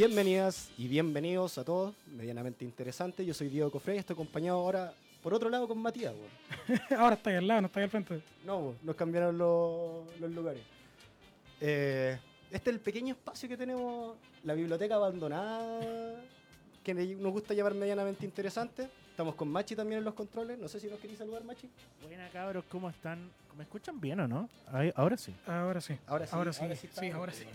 Bienvenidas y bienvenidos a todos, medianamente interesante. Yo soy Diego Cofrey y estoy acompañado ahora por otro lado con Matías. Ahora está ahí al lado, no está ahí al frente. No, nos cambiaron los, los lugares. Eh, este es el pequeño espacio que tenemos, la biblioteca abandonada, que nos gusta llamar medianamente interesante. Estamos con Machi también en los controles. No sé si nos queréis saludar, Machi. Buena cabros, ¿cómo están? ¿Me escuchan bien o no? Ahí- ahora sí. Ahora sí. Ahora sí, Ahora sí. ahora sí Sí, ahora sí.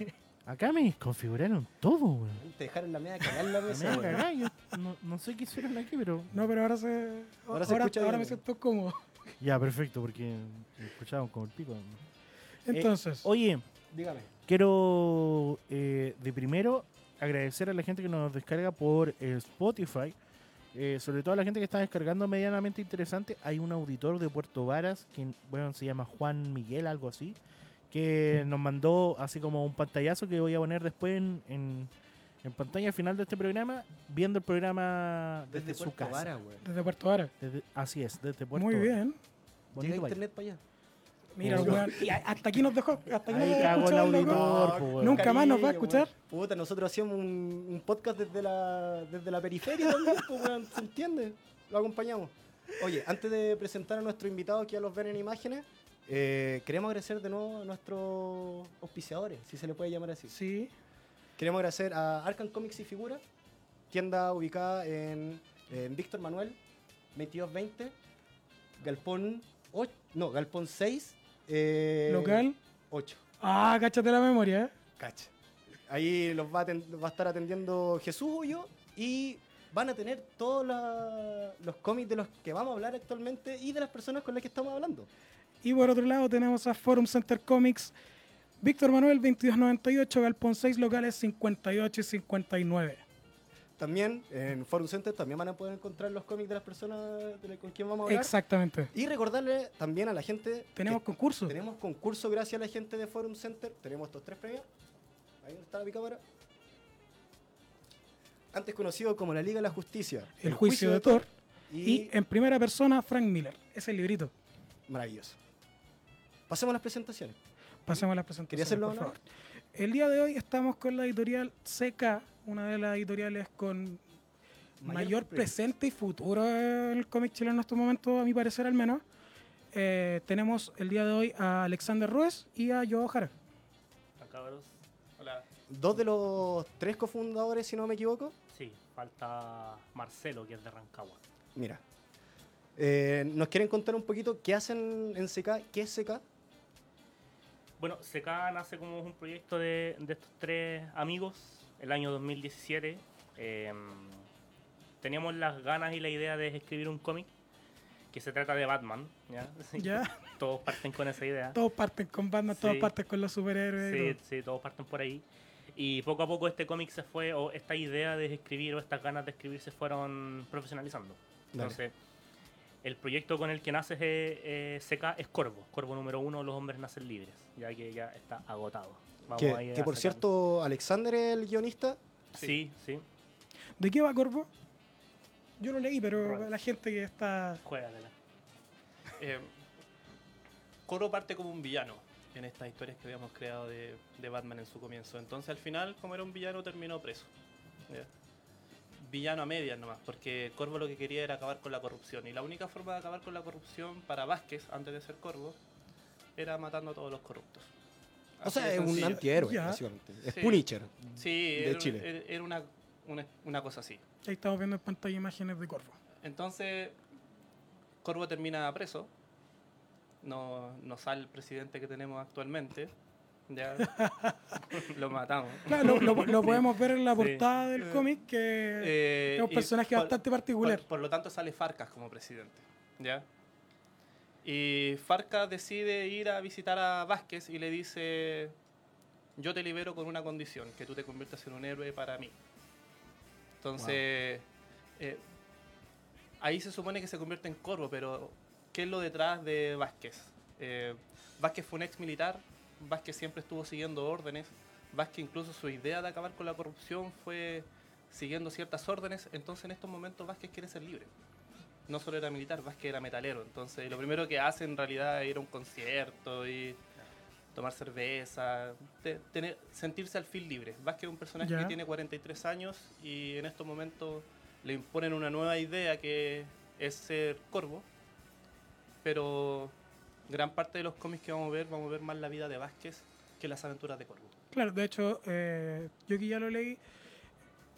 Acá me configuraron todo, weón. Te dejaron la media cagar la Me mesa. weón. cagar, yo no, no sé qué hicieron aquí, pero... No, pero ahora se. Ahora Ahora, se escucha ahora bien. me siento cómodo. Ya, perfecto, porque me escuchaban como el pico. Entonces, Oye, Dígame. quiero eh, de primero agradecer a la gente que nos descarga por eh, Spotify. eh, sobre todo a la gente que está descargando medianamente interesante. Hay un auditor de Puerto Varas, que bueno, se llama Juan Miguel, algo así, que nos mandó así como un pantallazo que voy a poner después en, en, en pantalla al final de este programa, viendo el programa desde, su Puerto casa. Vara, desde Puerto Vara. Desde- así es, desde Puerto Muy Vara. bien. Bonito Llega internet para allá. Mira, weón, y hasta aquí nos dejó. Hasta aquí Ahí nos dejó el auditor, po, weón. Nunca más nos va a escuchar. weón. Puta, nosotros hacíamos un, un podcast desde la, desde la periferia también, pues, weón, ¿se entiende? Lo acompañamos. Oye, antes de presentar a nuestro invitado que ya los ven en imágenes, eh, queremos agradecer de nuevo a nuestros auspiciadores, si se le puede llamar así. Sí. Queremos agradecer a Arcan Comics y Figuras, tienda ubicada en, en Víctor Manuel, 2220, Galpón 8, no, Galpón 6, eh, Local. 8. Ah, cáchate la memoria, ¿eh? Cacha. Ahí los va a, va a estar atendiendo Jesús Ullo y van a tener todos los cómics de los que vamos a hablar actualmente y de las personas con las que estamos hablando. Y por otro lado tenemos a Forum Center Comics, Víctor Manuel 2298, Galpón 6, locales 58 y 59. También en Forum Center también van a poder encontrar los cómics de las personas de con quien vamos a hablar. Exactamente. Y recordarle también a la gente Tenemos concurso. tenemos concurso gracias a la gente de Forum Center. Tenemos estos tres premios. Ahí está mi cámara. Antes conocido como la Liga de la Justicia. El juicio de Thor. Y, Y en primera persona, Frank Miller. Ese librito. maravilloso. Pasemos a las presentaciones. Pasemos a las presentaciones. ¿Quería hacerlo por favor. El día de hoy estamos con la editorial CK, una de las editoriales con Mayor presente y futuro en el cómic chileno en estos momentos, a mi parecer al menos. Eh, tenemos el día de hoy a Alexander Ruiz y a Joe Jara. Hola, cabros. Hola. Dos de los tres cofundadores, si no me equivoco. Sí, falta Marcelo, que es de Rancagua. Mira. Eh, ¿Nos quieren contar un poquito qué hacen en CK? ¿Qué es CK? Bueno, CK nace como un proyecto de, de estos tres amigos el año 2017. Eh, teníamos las ganas y la idea de escribir un cómic que se trata de Batman. ¿ya? Ya. Todos parten con esa idea. Todos parten con Batman, todos Sí. parten con los superhéroes. Sí, todo. sí, todos parten por ahí. Y poco a poco este cómic se fue, o esta idea de escribir, o estas ganas de escribir se fueron profesionalizando. Dale. Entonces, el proyecto con el que nace eh, eh, CK es Corvo. Corvo número uno, Los Hombres Nacen Libres, ya que ya está agotado. Vamos Que, a ir que a por sacar- cierto, Alexander es el guionista. Sí, sí, ¿De qué va Corvo? Yo lo leí, pero la gente que está... juégatela. Eh, Coro parte como un villano en estas historias que habíamos creado de, de Batman en su comienzo. Entonces al final, como era un villano, terminó preso. ¿ya? Villano a medias nomás, porque Corvo lo que quería era acabar con la corrupción. Y la única forma de acabar con la corrupción para Vázquez, antes de ser Corvo, era matando a todos los corruptos. O sea, es un antihéroe, Ya. básicamente. Es Sí. Punisher. Sí, de era, Chile. era- era una, una, una cosa así. Ahí estamos viendo en pantalla imágenes de Corvo. Entonces, Corvo termina preso. No, no sale el presidente que tenemos actualmente. Ya lo matamos. Claro, lo, lo- lo podemos ver en la Sí. portada del cómic, que Eh, es un personaje por- bastante particular. Por, por lo tanto, sale Farcas como presidente. ¿Ya? Y Farcas decide ir a visitar a Vázquez y le dice: Yo te libero con una condición, que tú te conviertas en un héroe para mí. Entonces, eh, ahí se supone que se convierte en Corvo, pero ¿qué es lo detrás de Vázquez? Eh, Vázquez fue un ex militar, Vázquez siempre estuvo siguiendo órdenes, Vázquez incluso su idea de acabar con la corrupción fue siguiendo ciertas órdenes, entonces en estos momentos Vázquez quiere ser libre. No solo era militar, Vázquez era metalero, entonces lo primero que hace en realidad es ir a un concierto y tomar cerveza, te- tener, sentirse al fin libre. Vázquez es un personaje que tiene 43 años y en estos momentos le imponen una nueva idea que es ser corvo, pero gran parte de los cómics que vamos a ver, vamos a ver más la vida de Vázquez que las aventuras de Corvo. Claro, de hecho, eh, yo que ya lo leí,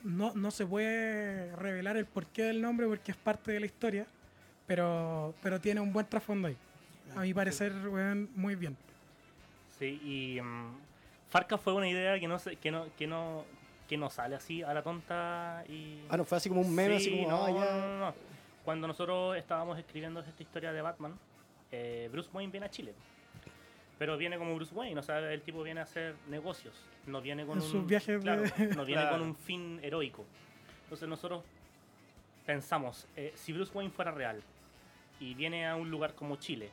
no, no se puede revelar el porqué del nombre porque es parte de la historia, pero, pero tiene un buen trasfondo ahí. A mi parecer, weón, muy bien. Sí, y mm, Farca fue una idea que no, se- que no, que no, que no sale así a la tonta y... Ah, no, fue así como un meme, Sí, así como, no, ah, ya. no, no, no. Cuando nosotros estábamos escribiendo esta historia de Batman, eh, Bruce Wayne viene a Chile. Pero viene como Bruce Wayne, o sea, el tipo viene a hacer negocios. No viene con un. sus viajes de- claro, no viene Claro. con un fin heroico. Entonces nosotros pensamos, eh, si Bruce Wayne fuera real y viene a un lugar como Chile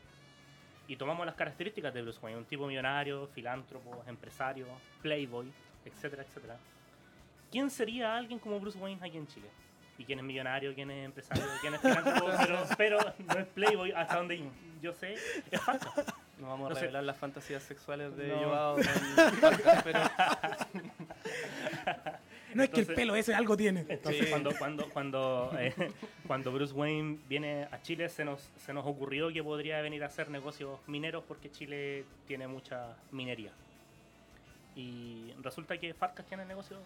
y tomamos las características de Bruce Wayne, un tipo millonario, filántropo, empresario, playboy, etcétera, etcétera. ¿Quién sería alguien como Bruce Wayne aquí en Chile? ¿Y quién es millonario, quién es empresario, quién es filántropo? pero, pero no es playboy, hasta donde yo sé, es falta. No vamos a No sé. revelar las fantasías sexuales de No. Joao pero No es que el pelo ese algo tiene. Entonces, Sí. cuando, cuando, cuando, eh, cuando Bruce Wayne viene a Chile, se nos, se nos ocurrió que podría venir a hacer negocios mineros porque Chile tiene mucha minería. Y resulta que Farcas tiene negocios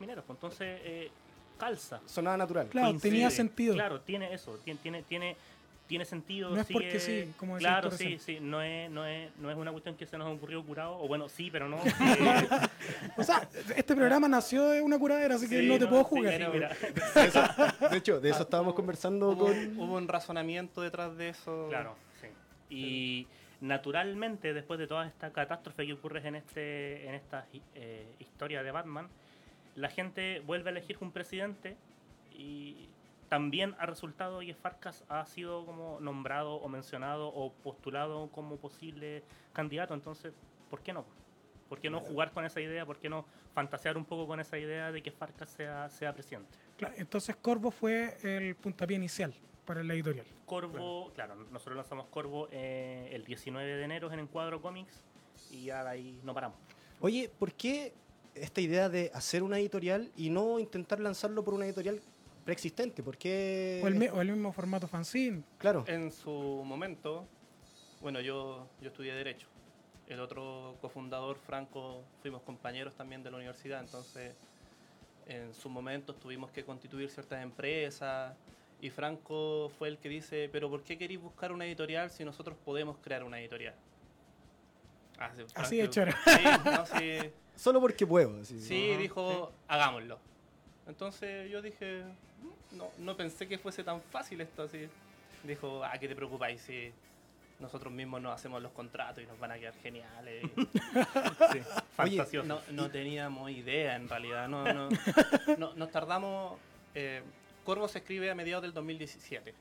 mineros, pues entonces eh, calza. Sonaba natural. Claro, coincide. tenía sentido. Claro, tiene eso, tiene, tiene, tiene, tiene sentido. No es sigue- porque sí, como Claro, sí, recién. sí, no es, no, es, no es una cuestión que se nos ocurrió curado, o bueno, sí, pero no. eh, O sea, este programa nació de una curadera, así que sí, no te no, puedo sí, jugar. sí, mira. De, eso- de hecho, de eso estábamos conversando hubo, con. hubo un razonamiento detrás de eso. Claro, sí. Y naturalmente, después de toda esta catástrofe que ocurre en este en esta eh, historia de Batman, la gente vuelve a elegir un presidente y también ha resultado y Farcas ha sido como nombrado o mencionado o postulado como posible candidato. Entonces, ¿por qué no? ¿Por qué no jugar con esa idea? ¿Por qué no fantasear un poco con esa idea de que Farcas sea, sea presidente? Claro, entonces Corvo fue el puntapié inicial para la editorial. Corvo, claro, nosotros lanzamos Corvo eh, el 19 de enero en Encuadro Comics y ya de ahí no paramos. Oye, ¿por qué esta idea de hacer una editorial y no intentar lanzarlo por una editorial preexistente? ¿Por qué? O el, mi- o el mismo formato fanzine. Claro. En su momento, bueno, yo, yo estudié Derecho. El otro cofundador, Franco, fuimos compañeros también de la universidad, entonces en su momento tuvimos que constituir ciertas empresas y Franco fue el que dice, pero ¿por qué queréis buscar una editorial si nosotros podemos crear una editorial? Ah, sí, Así de choro. Sí, no, sí, Solo porque puedo. así. Sí, Ajá, dijo, hagámoslo. Entonces yo dije, "Mm, no, no pensé que fuese tan fácil esto así. Dijo, ah, ¿qué te preocupáis si nosotros mismos nos hacemos los contratos y nos van a quedar geniales? Sí, fantasioso. no, no teníamos idea en realidad. No, no, no- nos tardamos... eh, Corvo se escribe a mediados del 2017.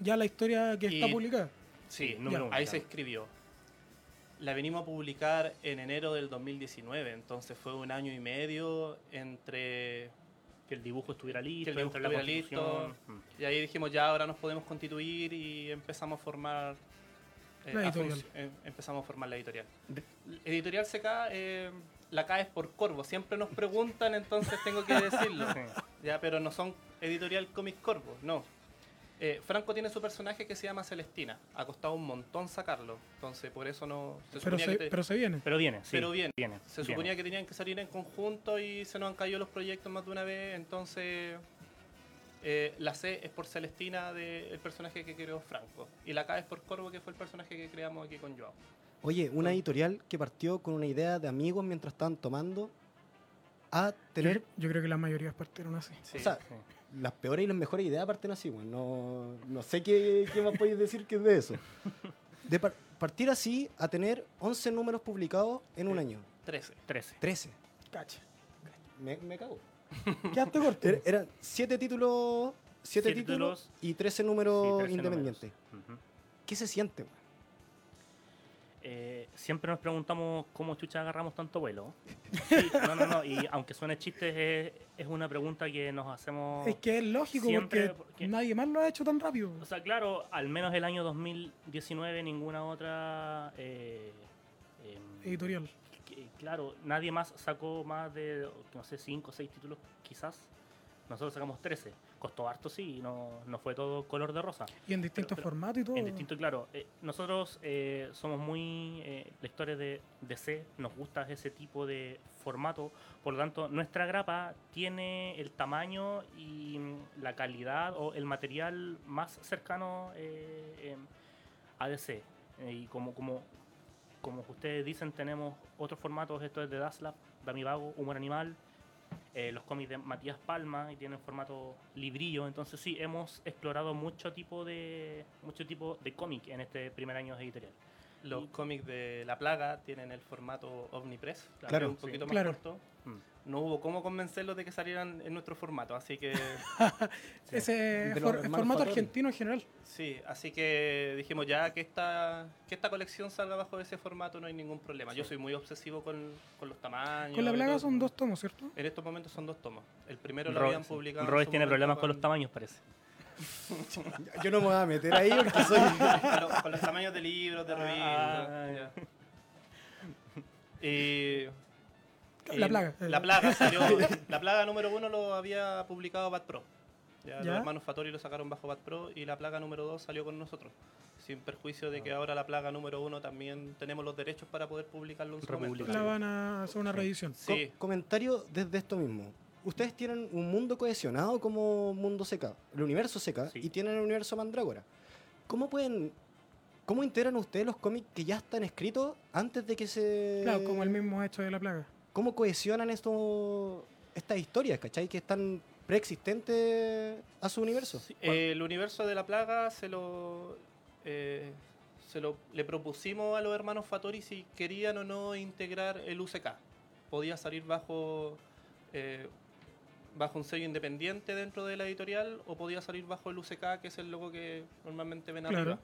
Ya la historia que está Y- publicada. Sí, Sí, número uno, ahí claro. se escribió. La venimos a publicar en enero del 2019, entonces fue un año y medio entre que el dibujo estuviera listo, Que el dibujo estuviera listo. Y ahí dijimos, ya ahora nos podemos constituir y empezamos a formar. eh, La editorial. em- empezamos a formar la editorial. Editorial CK, eh, la K es por Corvo. Siempre nos preguntan, entonces tengo que decirlo. Sí. ya, pero no son Editorial Comic Corvo, no. Eh, Franco tiene su personaje que se llama Celestina. Ha costado un montón sacarlo. Entonces, por eso no. Se Pero suponía se, que te- pero se viene. Pero viene, sí. Pero viene. viene se viene. suponía que tenían que salir en conjunto y se nos han caído los proyectos más de una vez, entonces eh, la C es por Celestina del personaje que creó Franco y la K es por Corvo que fue el personaje que creamos aquí con Joao. Oye, una editorial que partió con una idea de amigos mientras estaban tomando a Yo, tener yo creo que la mayoría partieron así. Sí. O sea, Sí. Las peores y las mejores ideas parten así, weón. No, no sé qué, qué más podéis decir que es de eso. De par- partir así a tener 11 números publicados en un Sí. año. 13. 13. 13. Cacha. Me, me cago. Quedaste corto. Er- eran 7 títulos, siete Siete títulos títulos. y 13 números Sí, 13 independientes. números. Ujú. ¿Qué se siente, weón? Eh, siempre nos preguntamos cómo chucha agarramos tanto vuelo. Sí, no, no, no. Y aunque suene chiste, es, es una pregunta que nos hacemos. Es que es lógico Siempre, porque, porque- nadie más lo ha hecho tan rápido. O sea, claro, al menos el año 2019 ninguna otra eh, em, editorial. que, claro, nadie más sacó más de, no sé, 5 o 6 títulos quizás. Nosotros sacamos 13. Costó harto, sí, y no, no fue todo color de rosa. Y en distintos formatos y todo. En distinto, claro. eh, nosotros eh, somos muy eh, lectores de DC, nos gusta ese tipo de formato, por lo tanto, nuestra grapa tiene el tamaño y mm, la calidad o el material más cercano eh, em, a DC. Y como, como, como ustedes dicen, tenemos otros formatos, esto es de Daslab, Dami Vago, Humor Animal, eh, los cómics de Matías Palma y tienen formato librillo. Entonces sí, hemos explorado mucho tipo de mucho tipo de cómic en este primer año de editorial. Los Y- cómics de La Plaga tienen el formato Omnipress, Claro. un Sí. poquito más Claro. corto. Mm. No hubo cómo convencerlos de que salieran en nuestro formato, así que Ese for- formato argentino en general. sí, así que dijimos ya que esta que esta colección salga bajo ese formato no hay ningún problema. Yo soy muy obsesivo con, con los tamaños. Con la plaga son dos tomos, ¿cierto? En estos momentos son dos tomos. El primero lo habían publicado. su tiene problemas con los tamaños, parece. Yo no me voy a meter ahí porque soy. con, los, con los tamaños de libros, de revistas. Ah, ya. Y- La plaga. La plaga salió. la plaga número uno lo había publicado Bad Pro. Ya, Ya. Los hermanos Fattori lo sacaron bajo Bad Pro y la plaga número dos salió con nosotros. Sin perjuicio de que ahora la plaga número uno también tenemos los derechos para poder publicarlo en su momento. La van a hacer una reedición. Sí, Co- comentario desde esto mismo. Ustedes tienen un mundo cohesionado como mundo seca, el universo seca, Sí. y tienen el universo mandrágora. ¿Cómo pueden, cómo integran ustedes los cómics que ya están escritos antes de que se, Claro, como el mismo hecho de la plaga. Cómo cohesionan esto, estas historias, ¿cachai? Que están preexistentes a su universo. Sí, eh, el universo de la plaga se lo, eh, se lo le propusimos a los hermanos Fattori si querían o no integrar el UCK. Podía salir bajo eh, bajo un sello independiente dentro de la editorial o podía salir bajo el UCK, que es el logo que normalmente ven Claro. arriba.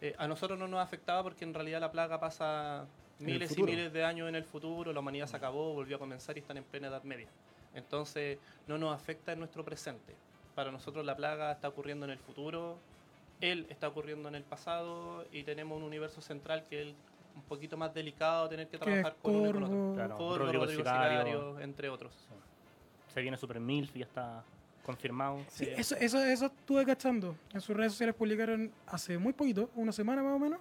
Eh, a nosotros no nos afectaba porque en realidad la plaga pasa miles y miles de años en el futuro, la humanidad se acabó, volvió a comenzar y están en plena Edad Media. Entonces no nos afecta en nuestro presente. Para nosotros la plaga está ocurriendo en el futuro, él está ocurriendo en el pasado y tenemos un universo central que es un poquito más delicado tener que trabajar con uno y con otro. Claro. Corvo, Rodrigo Rodrigo Sicario. Sicario, entre otros. Se viene Super Milf, ya está confirmado. Sí, Sí. eso, eso, eso estuve cachando. En sus redes sociales publicaron hace muy poquito, una semana más o menos,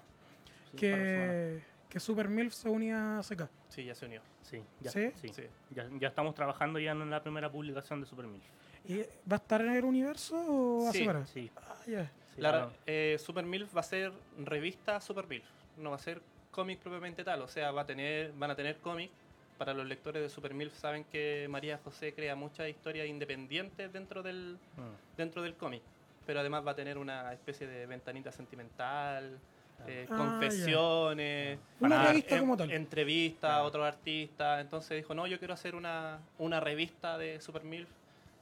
Sí, que, que Super MILF se unía a CK. Sí, ya se unió. Sí, ya, ¿Sí? sí. Sí. Ya, ya estamos trabajando ya en la primera publicación de Super Milf. ¿Y ¿Va a estar en el universo o a Sí, separar? Sí, Ah, ya. sí, La- claro. eh, Super MILF va a ser revista Super MILF, no va a ser cómic propiamente tal, o sea, va a tener, van a tener cómic. Para los lectores de Super MILF saben que María José crea muchas historias independientes dentro del, Mm. dentro del cómic, pero además va a tener una especie de ventanita sentimental, eh, Ah, confesiones, Una revista en- como tal. entrevistas a otros artistas. Entonces dijo, no, yo quiero hacer una, una revista de Super MILF.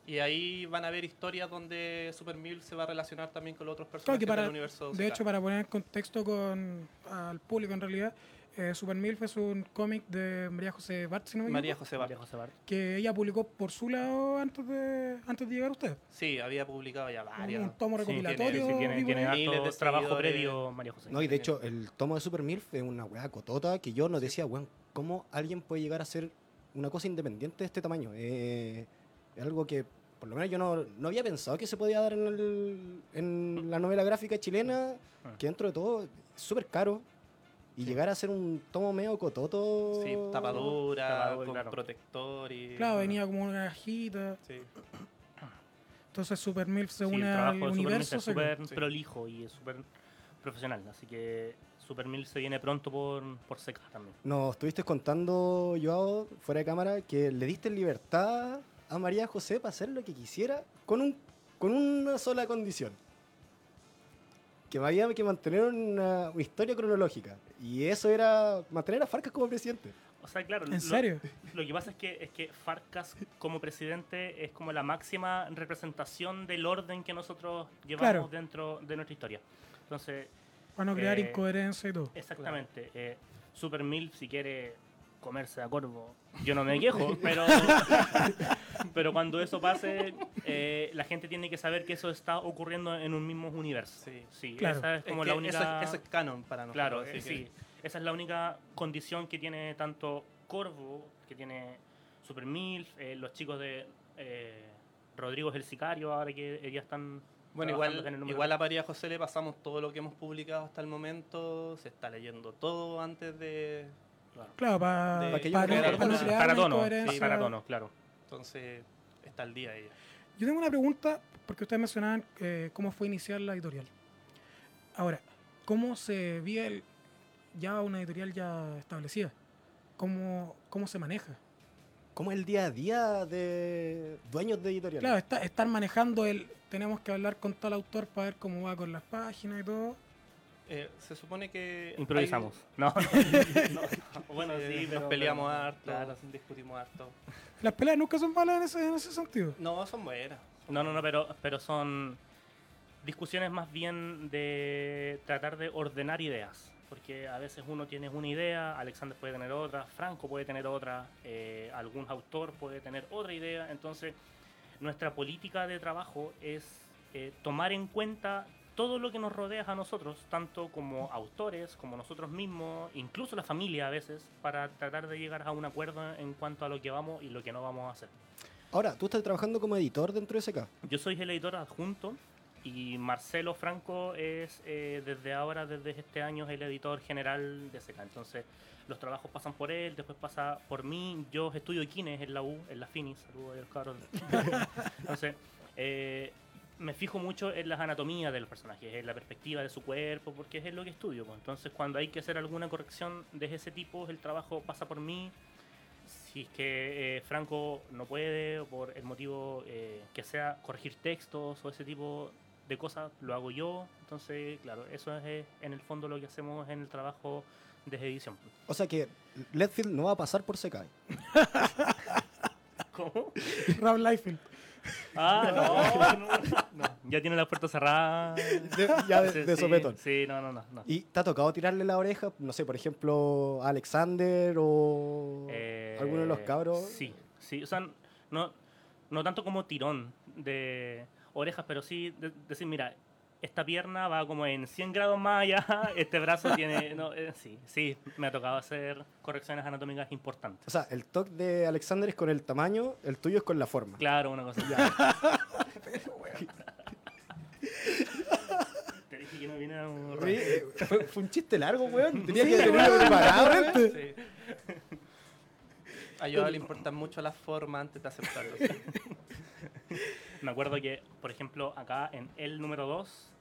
Y ahí van a haber historias donde Super MILF se va a relacionar también con los otros personajes que para- del universo. De hecho, para poner en contexto con al público en realidad, eh, Super MILF es un cómic de María José Bart, si no me María equivoco, José María Bar. José Bart. que ella publicó por su lado antes de antes de llegar a usted. Sí, había publicado ya varias. Un tomo Sí, recopilatorio. tiene- tiene, por tiene harto de trabajo previo María José. No, y de hecho, el tomo de Super MILF es una weá cotota que yo no decía, weón, ¿cómo alguien puede llegar a ser una cosa independiente de este tamaño? Eh, es algo que, por lo menos, yo no, no había pensado que se podía dar en, el- en la novela gráfica chilena, Ah. que dentro de todo es súper caro. Y llegar a ser un tomo medio cototo. Sí, tapadura, Tapadura, con claro. protector y... Claro, venía como una cajita. Sí. Entonces Super MILF se Sí, une al universo. es súper Sí. prolijo y es súper profesional. Así que Super Milf se viene pronto por, por seca también. Nos estuviste contando, Joao, fuera de cámara, que le diste libertad a María José para hacer lo que quisiera con, un, con una sola condición. Que había que mantener una historia cronológica. Y eso era mantener a Farcas como presidente. O sea, claro, ¿En lo- serio? Lo que pasa es que, es que Farcas como presidente es como la máxima representación del orden que nosotros llevamos Claro. dentro de nuestra historia. Entonces, Para no crear Eh, incoherencia y todo. exactamente, eh, Super Milf si quiere comerse a Corvo, yo no me quejo, pero, pero cuando eso pase, eh, la gente tiene que saber que eso está ocurriendo en un mismo universo. Sí. Sí, Claro. esa es Es como que la eso, única... es, eso es canon para nosotros. Claro, que- sí. esa es la única condición que tiene tanto Corvo, que tiene Super Milf, eh, los chicos de eh, Rodrigo es el Sicario, ahora que ya están. Bueno, igual, igual a María José le pasamos todo lo que hemos publicado hasta el momento, se está leyendo todo antes de... Claro, para De- no, Pa' que para para tono, sí, para tono, claro. Entonces está al día ella. Yo tengo una pregunta, porque ustedes mencionaban eh, cómo fue iniciar la editorial. Ahora, ¿cómo se vive el- ya una editorial ya establecida? ¿Cómo, cómo se maneja? ¿Cómo es el día a día de dueños de editoriales? Claro, está, estar manejando el... Tenemos que hablar con tal autor para ver cómo va con las páginas y todo. Eh, se supone que... Improvisamos. No, no, no. Bueno, hay- eh, sí, pero- nos peleamos pero- harto, claro. discutimos harto. Las peleas nunca son malas en ese, en ese sentido. No, son buenas. No, no, no, pero, pero son discusiones más bien de tratar de ordenar ideas. Porque a veces uno tiene una idea, Alexander puede tener otra, Franco puede tener otra, eh, algún autor puede tener otra idea. Entonces, nuestra política de trabajo es eh, tomar en cuenta todo lo que nos rodea a nosotros, tanto como autores, como nosotros mismos, incluso la familia a veces, para tratar de llegar a un acuerdo en cuanto a lo que vamos y lo que no vamos a hacer. Ahora, tú estás trabajando como editor dentro de SK. Yo soy el editor adjunto y Marcelo Franco es eh, desde ahora, desde este año, el editor general de SECA. Entonces, los trabajos pasan por él, después pasa por mí. Yo estudio Kines en la U, en la Finis. Saludos a los cabros. Entonces, eh, me fijo mucho en las anatomías de los personajes, en la perspectiva de su cuerpo, porque es lo que estudio. pues. Entonces, cuando hay que hacer alguna corrección de ese tipo, el trabajo pasa por mí. Si es que eh, Franco no puede, o por el motivo eh, que sea corregir textos o ese tipo de cosas, lo hago yo. Entonces, claro, eso es eh, en el fondo lo que hacemos en el trabajo de edición. O sea que Letfield no va a pasar por SK. ¿Cómo? Rob Liefeld. Ah, no, no, no. Ya tiene la puerta cerrada. De- ya de, de sí, sopetón. Sí, no, no, no. no. ¿Y te ha tocado tirarle la oreja, no sé, por ejemplo, a Alexander o Eh, alguno de los cabros? Sí, sí. O sea, no, no tanto como tirón de orejas, pero sí de- decir, mira, esta pierna va como en 100 grados más allá, este brazo tiene... No, eh, sí, sí, me ha tocado hacer correcciones anatómicas importantes. O sea, el toque de Alexander es con el tamaño, el tuyo es con la forma. Claro, una cosa así. Te dije que no viene a un Oye, fue, fue un chiste largo, weón. Tenía que tenerlo preparado. Sí. A Yoda le importan mucho las formas antes de aceptarlo. Me acuerdo que, por ejemplo, acá en el número 2,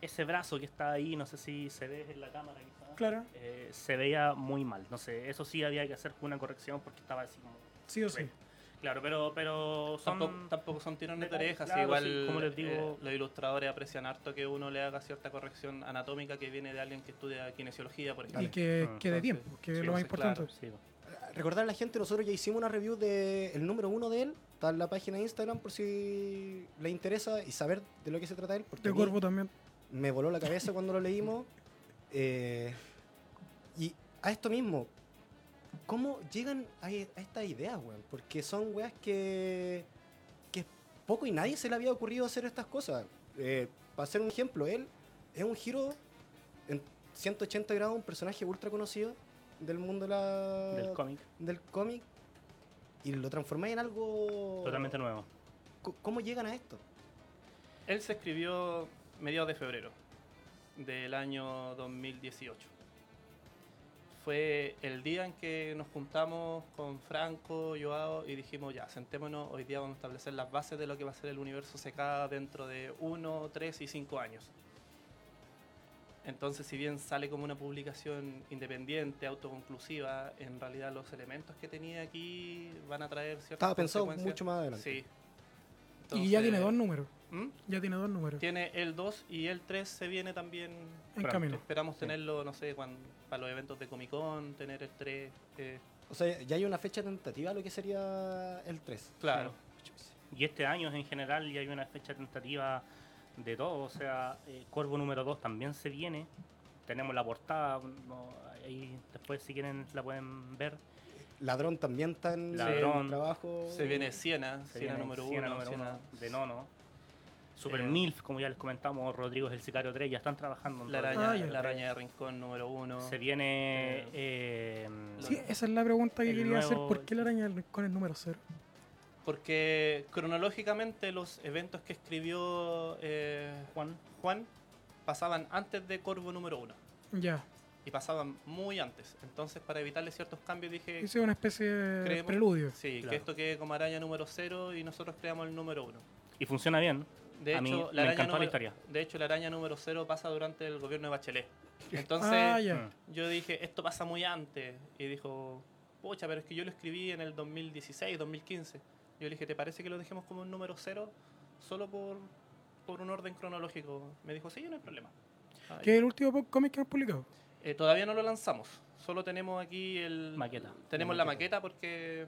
ese brazo que está ahí, no sé si se ve en la cámara, quizá, Claro, eh, se veía muy mal. No sé, eso sí había que hacer una corrección porque estaba así como. sí o sí. Claro, pero, pero son. Tampoco, tampoco son tirones de orejas, claro, igual sí, como les digo- eh, los ilustradores aprecian harto que uno le haga cierta corrección anatómica que viene de alguien que estudia kinesiología, por ejemplo. Y que Ah, quede entonces, tiempo, que es sí, lo más importante. claro. Sí, Recordar a la gente, nosotros ya hicimos una review del número uno de él. Está en la página de Instagram por si le interesa y saber de lo que se trata él. Porque De cuerpo también. me voló la cabeza cuando lo leímos. Eh, y a esto mismo, ¿cómo llegan a, a estas ideas, weón? Porque son weas que, que poco y nadie se le había ocurrido hacer estas cosas. Eh, para hacer un ejemplo, él es un giro en 180 grados, un personaje ultra conocido del mundo de la, del cómic. del cómic y lo transformáis en algo... Totalmente nuevo. ¿Cómo llegan a esto? Él se escribió mediados de febrero del año 2018. Fue el día en que nos juntamos con Franco, Joao y dijimos ya, sentémonos, hoy día vamos a establecer las bases de lo que va a ser el universo CK dentro de 1, 3 y 5 años. Entonces, si bien sale como una publicación independiente, autoconclusiva, en realidad los elementos que tenía aquí van a traer ciertas Estaba pensado consecuencias. mucho más adelante. Sí. y ya tiene Entonces, dos números. ¿Mm? Ya tiene dos números Tiene el 2 y el 3 se viene también. en pronto. camino. Esperamos tenerlo, no sé, cuando, para los eventos de Comic Con, tener el 3. eh, O sea, ya hay una fecha tentativa lo que sería el 3. claro. Y este año en general ya hay una fecha tentativa de todo. O sea, eh, Corvo número 2 también se viene. Tenemos la portada. no, ahí después, si quieren, la pueden ver. Ladrón también está en Ladrón. trabajo. Se viene Siena, Se Siena viene número Siena 1. número uno de Nono. Super Eh, MILF, como ya les comentamos, Rodrigo es el Sicario 3, ya están trabajando en La araña, Ah, la araña de rincón número uno. eso. Se viene... eh, Sí, esa es la pregunta que quería hacer. ¿Por qué la araña del rincón es número cero? Porque cronológicamente los eventos que escribió eh, Juan, Juan pasaban antes de Corvo número uno. Ya. Y pasaban muy antes. Entonces, para evitarle ciertos cambios, dije Hice una especie de Creemos- preludio. sí, Claro. que esto quede como araña número cero y nosotros creamos el número uno. y funciona bien. De A hecho, mí la me historia. De hecho, la araña número cero pasa durante el gobierno de Bachelet. Entonces, ah, ya. Mm. yo dije, esto pasa muy antes. Y dijo, pucha, pero es que yo lo escribí en el 2016, 2015. Yo le dije, ¿te parece que lo dejemos como un número cero? Solo por, por un orden cronológico. Me dijo, sí, no hay problema. ¿Qué es el último cómic que hemos publicado? eh, todavía no lo lanzamos. Solo tenemos aquí el... Maqueta. Tenemos La la maqueta. porque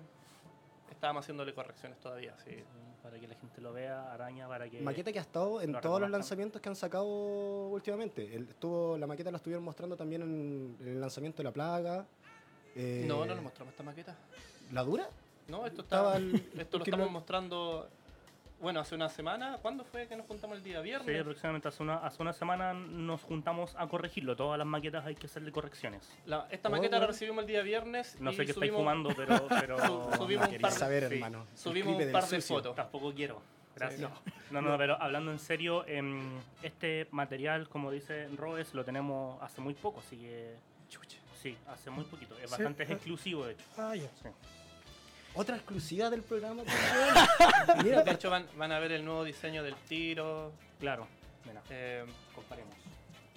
estábamos haciéndole correcciones todavía. Sí. Para que la gente lo vea, araña, para que... Maqueta que ha estado en lo todos los lanzamientos que han sacado últimamente. El- estuvo, la maqueta la estuvieron mostrando también en, en el lanzamiento de La Plaga. Eh, No, no nos mostramos esta maqueta. ¿La dura? No, esto, Estaba está, el- esto lo estamos lo- mostrando, bueno, hace una semana. ¿Cuándo fue que nos juntamos el día Sí, viernes? aproximadamente hace una, hace una semana nos juntamos a corregirlo. Todas las maquetas hay que hacerle correcciones. La- esta Oh, maqueta la bueno. recibimos el día viernes. No y sé qué estáis fumando, pero... pero Su- subimos un par de- saber, sí. hermano. Subimos un par de sucio. fotos. Tampoco quiero. Gracias. Sí. No, no, pero hablando en serio, em, este material, como dice Robes, lo tenemos hace muy poco, así que... Sí, hace muy poquito. Es Sí, bastante eh. exclusivo, de hecho. Ah, ya. Sí. Otra exclusiva del programa. Mira, De hecho, van, van a ver el nuevo diseño del tiro. Claro, mira, eh, comparemos.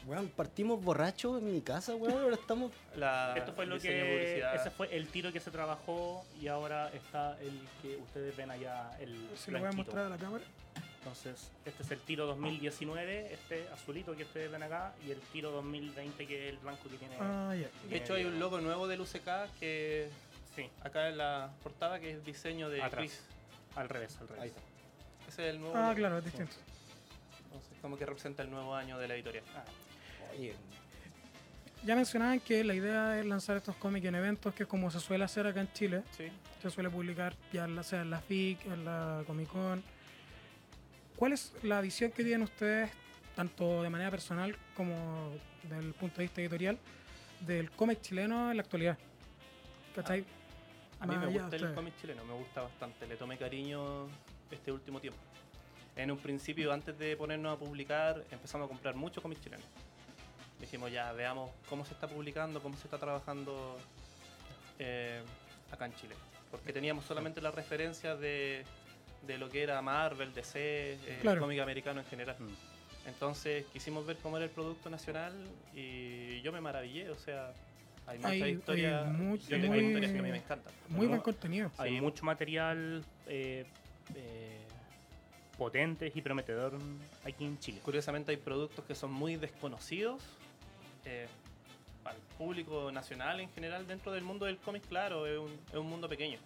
weón, partimos borrachos en mi casa, weón. Ahora estamos. la, Esto fue lo que... Ese fue el tiro que se trabajó y ahora está el que ustedes ven allá, el Si lo voy a mostrar a la cámara. Entonces, este es el tiro 2019, este azulito que ustedes ven acá, y el tiro 2020 que es el blanco que tiene... Ah. De hecho, hay un logo nuevo del UCK que Sí, acá en la portada que es diseño de Atrás. Chris. al revés, al revés. Ahí está. Ese es el nuevo. Ah, logo. claro, es distinto. Entonces, como que representa el nuevo año de la editorial. Ah, Oye, Ya mencionaban que la idea es lanzar estos cómics en eventos, que es como se suele hacer acá en Chile. Sí. Se suele publicar ya en la- sea en la FIC, en la Comic Con. ¿Cuál es la visión que tienen ustedes, tanto de manera personal como del punto de vista editorial, del cómic chileno en la actualidad? ¿Cachai? A mí me gusta el ustedes. cómic chileno, me gusta bastante. Le tomé cariño este último tiempo. En un principio, antes de ponernos a publicar, empezamos a comprar mucho cómic chileno. Dijimos, ya, veamos cómo se está publicando, cómo se está trabajando eh, acá en Chile. Porque teníamos solamente las referencias de, de lo que era Marvel, DC, eh, Claro. cómic americano en general. mm. Entonces quisimos ver cómo era el producto nacional y yo me maravillé, o sea, hay muchas Hay- hay historias, muy- yo tengo muy- historias que a mí me encantan. Muy buen contenido. Hay Sí. mucho material eh, eh, potente y prometedor aquí en Chile. Curiosamente hay productos que son muy desconocidos eh, para el público nacional en general dentro del mundo del cómic, claro, es un, es un mundo pequeño,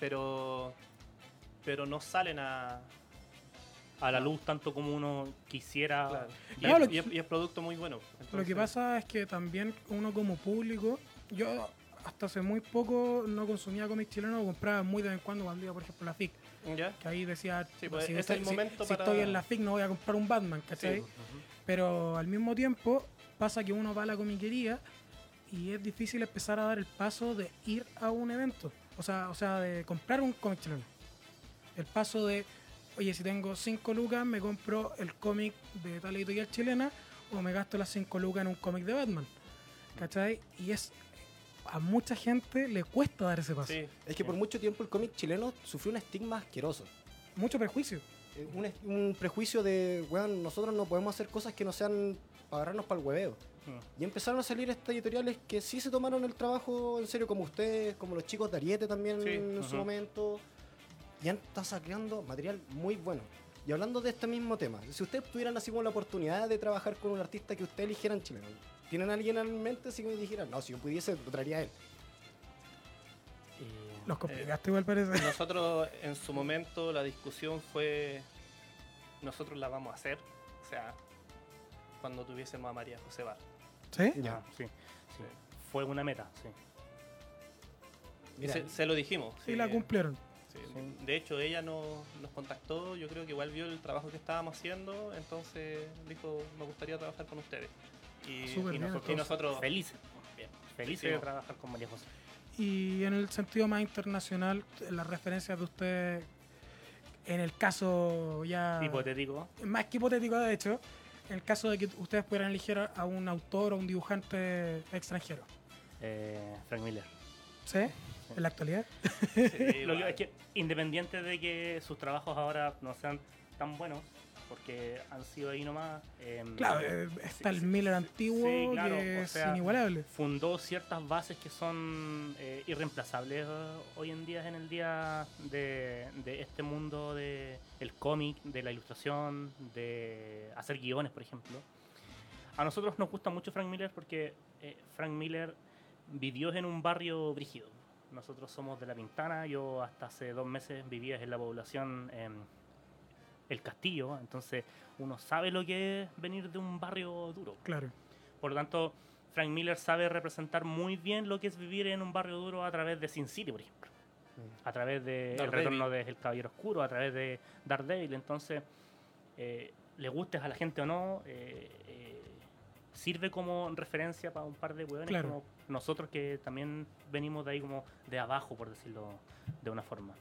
pero pero no salen a... A la luz tanto como uno quisiera. claro. Y, Claro, es, lo y es- y es producto muy bueno. Lo que pasa es que también uno como público, yo hasta hace muy poco no consumía cómics chilenos, lo compraba muy de vez en cuando cuando iba, por ejemplo, a la FIC. ¿Ya? Que ahí decía, Sí, pues, si, es el si- momento si para- estoy en la FIC no voy a comprar un Batman, ¿cachai? Sí. Pero al mismo tiempo pasa que uno va a la comiquería y es difícil empezar a dar el paso de ir a un evento. O sea, o sea de comprar un cómic chileno. El paso de, oye, si tengo 5 lucas, me compro el cómic de tal editorial chilena o me gasto las 5 lucas en un cómic de Batman. ¿Cachai? Y es... A mucha gente le cuesta dar ese paso. Sí, Es que por mucho tiempo el cómic chileno sufrió un estigma asqueroso. Mucho prejuicio. Eh, Un, prejuicio de, weón, nosotros no podemos hacer cosas que no sean para agarrarnos para el hueveo. Mm. Y empezaron a salir estas editoriales que sí se tomaron el trabajo en serio, como ustedes, como los chicos de Ariete también Sí, en su momento. Y han estado sacando material muy bueno. Y hablando de este mismo tema, si ustedes tuvieran así como la oportunidad de trabajar con un artista que ustedes eligieran chileno, ¿tienen a alguien en mente si me dijeran, no, si yo pudiese, lo traería a él? Eh, Los complicaste igual parece. Nosotros en su momento la discusión fue, nosotros la vamos a hacer, o sea, cuando tuviésemos a María José Bar. ¿Sí? Ya. ah, sí, sí. Fue una meta, sí. Mira, Se, se lo dijimos. Sí, sí, la cumplieron. Sí, De hecho, ella nos, nos contactó, yo creo que igual vio el trabajo que estábamos haciendo, entonces dijo, me gustaría trabajar con ustedes. Y, y bien, nosotros, y nosotros- Felices. Bien, Felices Sí. de trabajar con María José. Y en el sentido más internacional, las referencias de usted, en el caso ya... Hipotético. Más que hipotético, de hecho, en el caso de que ustedes pudieran elegir a- a un autor o un dibujante extranjero. eh, Frank Miller. ¿Sí? En la actualidad. sí, Lo que, es que independiente de que sus trabajos ahora no sean tan buenos, porque han sido ahí nomás. em, Claro, eh, está sí, el Miller sí, antiguo, sí, claro, que o es sea, inigualable. fundó ciertas bases que son eh, irreemplazables eh, hoy en día en el día de, de este mundo de el cómic, de la ilustración, de hacer guiones, por ejemplo. A nosotros nos gusta mucho Frank Miller porque eh, Frank Miller vivió en un barrio brígido. Nosotros somos de La Pintana, yo hasta hace dos meses vivía en la población em, El Castillo, entonces uno sabe lo que es venir de un barrio duro. Claro. Por lo tanto, Frank Miller sabe representar muy bien lo que es vivir en un barrio duro a través de Sin City, por ejemplo. A través de El. Retorno de El Caballero Oscuro, a través de Daredevil. Entonces, eh, le gustes a la gente o no, eh, eh, sirve como referencia para un par de hueones Claro. como nosotros que también venimos de ahí como de abajo, por decirlo de una forma.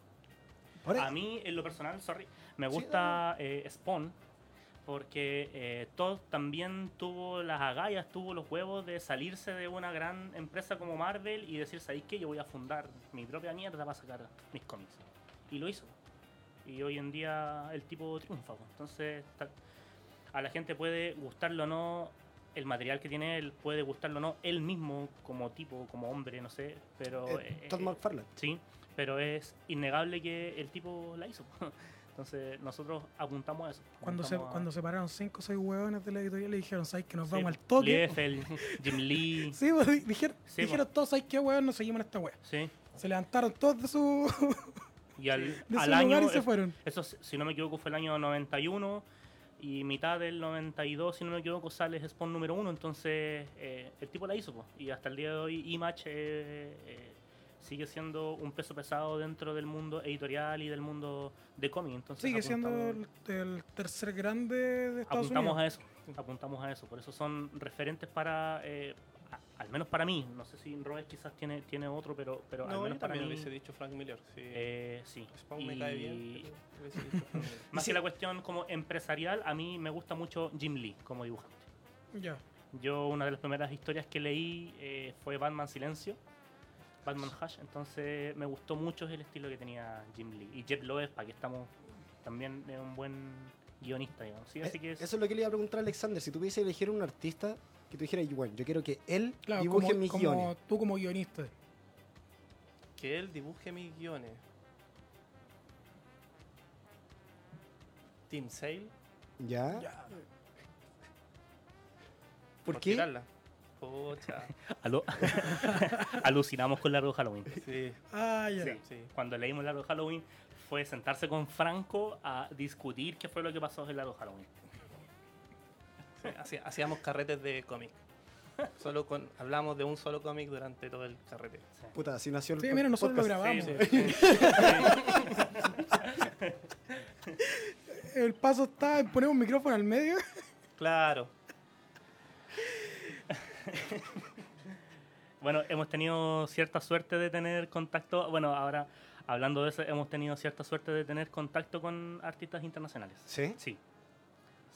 A mí, en lo personal, sorry, me Sí, gusta eh, Spawn porque eh, Todd también tuvo las agallas, tuvo los huevos de salirse de una gran empresa como Marvel y decir, ¿sabéis qué? Yo voy a fundar mi propia mierda para sacar mis cómics. Y lo hizo. Y hoy en día el tipo triunfa. Entonces, a la gente puede gustarlo o no el material que tiene él, puede gustarlo o no él mismo como tipo, como hombre, no sé, pero... eh, eh, Todd eh, McFarlane. Sí, pero es innegable que el tipo la hizo. Entonces nosotros apuntamos a eso. Cuando se, a- cuando separaron cinco o seis hueones de la editorial, le dijeron, ¿sabes que nos Sí, vamos al toque? Effel, Jim Lee. Sí, pues, di- dijeron, Sí, dijeron todos, ¿sabes qué, hueón? Nos seguimos en esta hueá. Sí. Se levantaron todos de su, Y al, de al su año, lugar y se fueron. eso si no me equivoco fue el año 91 y mitad del 92, si no me equivoco, sale Spawn número uno. Entonces eh, el tipo la hizo. Y hasta el día de hoy Image eh, eh, sigue siendo un peso pesado dentro del mundo editorial y del mundo de cómic. Entonces Sigue siendo el, el tercer grande de Estados apuntamos Unidos. a eso apuntamos a eso por eso son referentes para eh, al menos para mí no sé si Robert quizás tiene tiene otro pero pero al No, menos yo para también mí hubiese dicho Frank Miller. Sí. eh, sí Spawn Y me cae bien, dicho Frank más Y que la cuestión como empresarial a mí me gusta mucho Jim Lee como dibujante Ya. yo una de las primeras historias que leí eh, fue Batman Silencio Batman Hush entonces me gustó mucho el estilo que tenía Jim Lee y Jeff Loeb para que estamos también es un buen guionista digamos sí así Eh, que es- Eso es lo que le iba a preguntar a Alexander. Si tuviese elegir un artista que tú dijeras, bueno, yo quiero que él Claro, dibuje como, mis como guiones. tú como guionista. Que él dibuje mis guiones. Team Sale. ¿Ya? Ya. ¿Por qué? tirarla. Pucha. Alu- alucinamos con Largo Halloween Sí, Ah, ya. Sí. sí. Cuando leímos Largo Halloween fue sentarse con Franco a discutir qué fue lo que pasó en Largo Halloween. sí, hacía- Hacíamos carretes de cómic. Solo con, hablamos de un solo cómic durante todo el carrete. Puta, así nació el Sí, mira, nosotros lo podcast. grabamos. Sí, sí, sí. El paso está en poner un micrófono al medio. Claro. Bueno, hemos tenido cierta suerte de tener contacto. Bueno, ahora hablando de eso, hemos tenido cierta suerte de tener contacto con artistas internacionales. ¿Sí? Sí.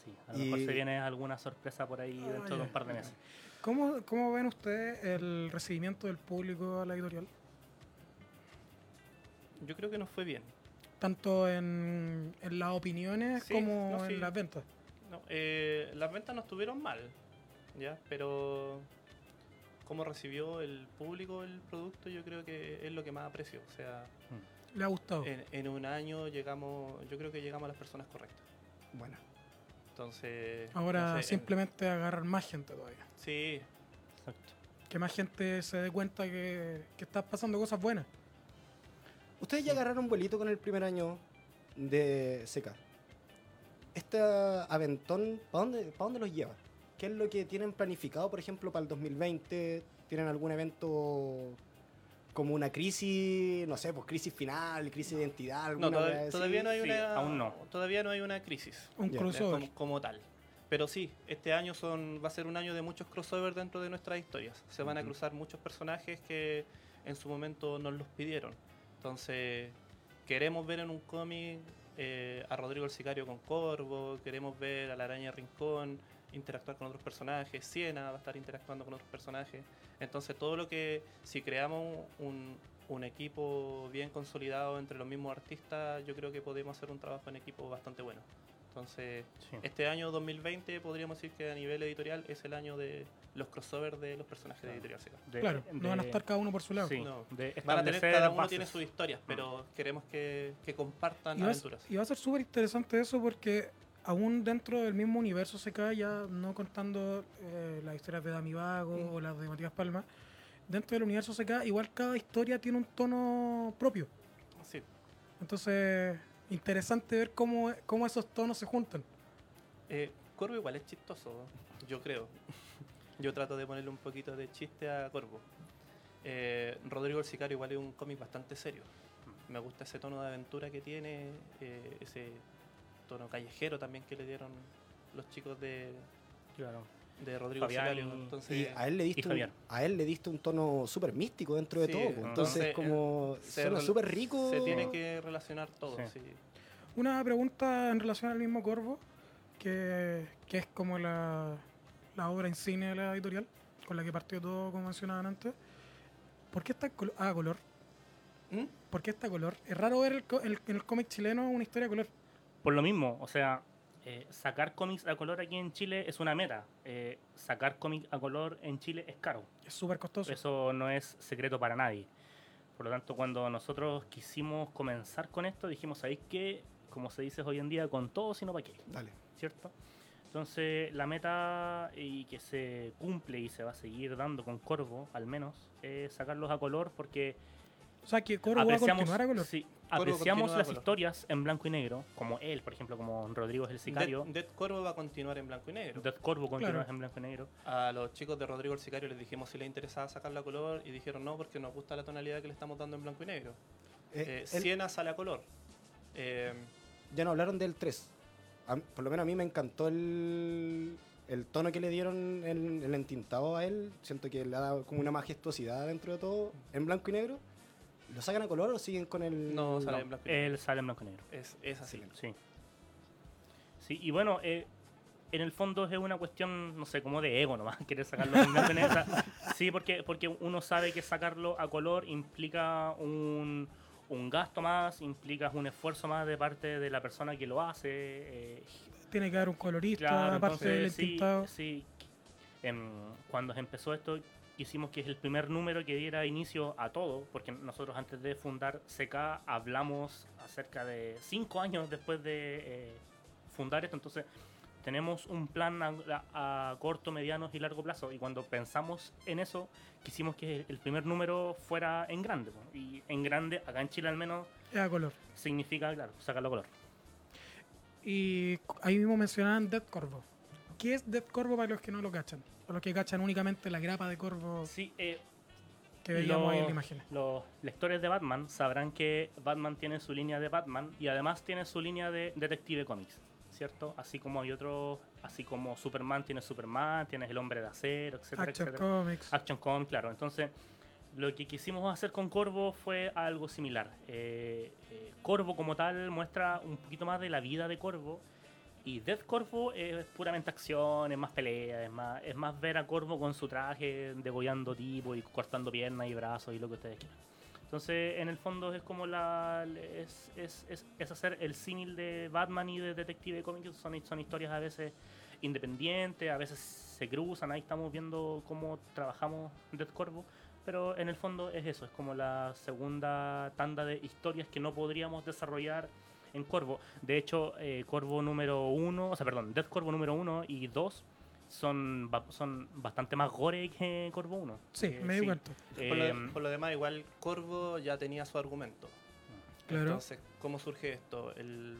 Sí, a lo mejor se viene alguna sorpresa por ahí Ah, dentro de un par de meses. ¿Cómo, ¿Cómo ven ustedes el recibimiento del público a la editorial? Yo creo que nos fue bien. Tanto en, en las opiniones Sí, como no, sí. en las ventas. No, eh, las ventas no estuvieron mal, ¿ya? Pero cómo recibió el público el producto yo creo que es lo que más aprecio. O sea, ¿Le ha gustado? en, en un año llegamos, yo creo que llegamos a las personas correctas. Bueno. Entonces... Ahora no sé, en- simplemente agarrar más gente todavía. Sí, Exacto. Que más gente se dé cuenta que, que están pasando cosas buenas. Ustedes ya agarraron vuelito con el primer año de SECA. Este aventón, ¿para dónde, ¿para dónde los lleva? ¿Qué es lo que tienen planificado, por ejemplo, para el 2020? ¿Tienen algún evento como una crisis, no sé, pues crisis final, crisis de identidad, No, alguna todav- wea así. todavía no hay Sí, una. aún no. Todavía no hay una crisis. Un Ya. crossover. como, como tal. Pero sí, este año son, va a ser un año de muchos crossovers dentro de nuestras historias. Se van a cruzar muchos personajes que en su momento nos los pidieron. Entonces, queremos ver en un cómic eh, a Rodrigo el Sicario con Corvo, queremos ver a la Araña Rincón interactuar con otros personajes, Siena va a estar interactuando con otros personajes. Entonces, todo lo que, si creamos un, un equipo bien consolidado entre los mismos artistas, yo creo que podemos hacer un trabajo en equipo bastante bueno. Entonces, Sí. este año 2020 podríamos decir que a nivel editorial es el año de los crossovers de los personajes de Editorial Seca. De- Claro, de- no van a estar cada uno por su lado. sí, No. de Van a tener, cada uno bases. tiene sus historias, pero queremos que, que compartan Y aventuras. y va a ser súper interesante eso porque aún dentro del mismo universo CK, ya no contando eh, las historias de Dami Vago o las de Matías Palma, dentro del universo CK igual cada historia tiene un tono propio. Sí. Entonces, interesante ver cómo, cómo esos tonos se juntan. Eh, Corvo igual es chistoso, yo creo. Yo trato de ponerle un poquito de chiste a Corvo. Eh, Rodrigo el Sicario igual es un cómic bastante serio. Me gusta ese tono de aventura que tiene, eh, ese tono callejero también que le dieron los chicos de, Claro. de Rodrigo Fabián Entonces, Y a él le diste un, a él le diste un tono súper místico dentro de Sí, todo. pues. Entonces, entonces, como se suena rel- súper rico. se tiene que relacionar todo. Sí. sí. Una pregunta en relación al mismo Corvo, que, que es como la, la obra insignia de la editorial, con la que partió todo, como mencionaban antes. ¿Por qué está en colo- ah, color? ¿Mm? ¿Por qué está color? Es raro ver el, el- en el cómic chileno una historia de color. Por lo mismo, o sea, eh, sacar cómics a color aquí en Chile es una meta. Eh, sacar cómics a color en Chile es caro. Es súper costoso. Eso no es secreto para nadie. Por lo tanto, cuando nosotros quisimos comenzar con esto, dijimos, ¿sabéis qué? Como se dice hoy en día, con todo, sino para qué. Dale. ¿cierto? Entonces, la meta y que se cumple y se va a seguir dando con Corvo, al menos, es sacarlos a color porque O sea, que Corvo va a continuar a color. sí, apreciamos continúa a las color. historias en blanco y negro, como él, por ejemplo, como Rodrigo es el sicario. Death, Death Corvo va a continuar en blanco y negro. Death Corvo continúa Claro. en blanco y negro. A los chicos de Rodrigo el Sicario les dijimos si les interesaba sacarla a color y dijeron no porque nos gusta la tonalidad que le estamos dando en blanco y negro. Eh, Eh, Siena sale a color. Eh, ya no hablaron del 3. A- por lo menos a mí me encantó el, el tono que le dieron en el entintado a él. Siento que le ha dado como una majestuosidad dentro de todo, en blanco y negro. ¿Lo sacan a color o siguen con el.? No, sale No, en blanco y negro. él sale en blanco y negro. Es, es así. Sí. Sí, y bueno, eh, en el fondo es una cuestión, no sé, como de ego nomás, querer sacarlo en blanco y negro. Sí, porque, porque uno sabe que sacarlo a color implica un, un gasto más, implica un esfuerzo más de parte de la persona que lo hace. eh, Tiene que haber un colorista, Claro, aparte del entonces, sí, entintado. sí. Em, cuando empezó esto, quisimos que es el primer número que diera inicio a todo, porque nosotros antes de fundar CK hablamos acerca de cinco años después de eh, fundar esto, entonces tenemos un plan a, a- a corto, mediano y largo plazo, y cuando pensamos en eso, quisimos que el primer número fuera en grande, y en grande, acá en Chile al menos, a color. significa, claro, sacarlo a color. Y ahí mismo mencionaban Death Corvo. ¿Qué es Death Corvo para los que no lo cachan? Para los que cachan únicamente la grapa de Corvo Sí, eh, que veíamos ahí en la imagen. Los lectores de Batman sabrán que Batman tiene su línea de Batman y además tiene su línea de Detective Comics, ¿cierto? Así como hay otros, así como Superman tiene Superman, tienes el Hombre de Acero, etcétera, Action etcétera. Comics. Action Comics, claro. Entonces, lo que quisimos hacer con Corvo fue algo similar. Eh, eh, Corvo como tal muestra un poquito más de la vida de Corvo y Death Corvo es puramente acción, es más pelea, es más, es más ver a Corvo con su traje degollando tipo y cortando piernas y brazos y lo que ustedes quieran. Entonces, en el fondo es como la. es, es, es, es hacer el símil de Batman y de Detective Comics. Son, son historias a veces independientes, a veces se cruzan. Ahí estamos viendo cómo trabajamos Death Corvo. Pero en el fondo es eso, es como la segunda tanda de historias que no podríamos desarrollar en Corvo. De hecho, eh, Corvo número uno, o sea, perdón, Death Corvo número uno y dos son, son bastante más gore que Corvo 1. Sí, me di cuenta. Por, lo, Em, por lo demás, igual Corvo ya tenía su argumento. Claro. Entonces, ¿cómo surge esto? El,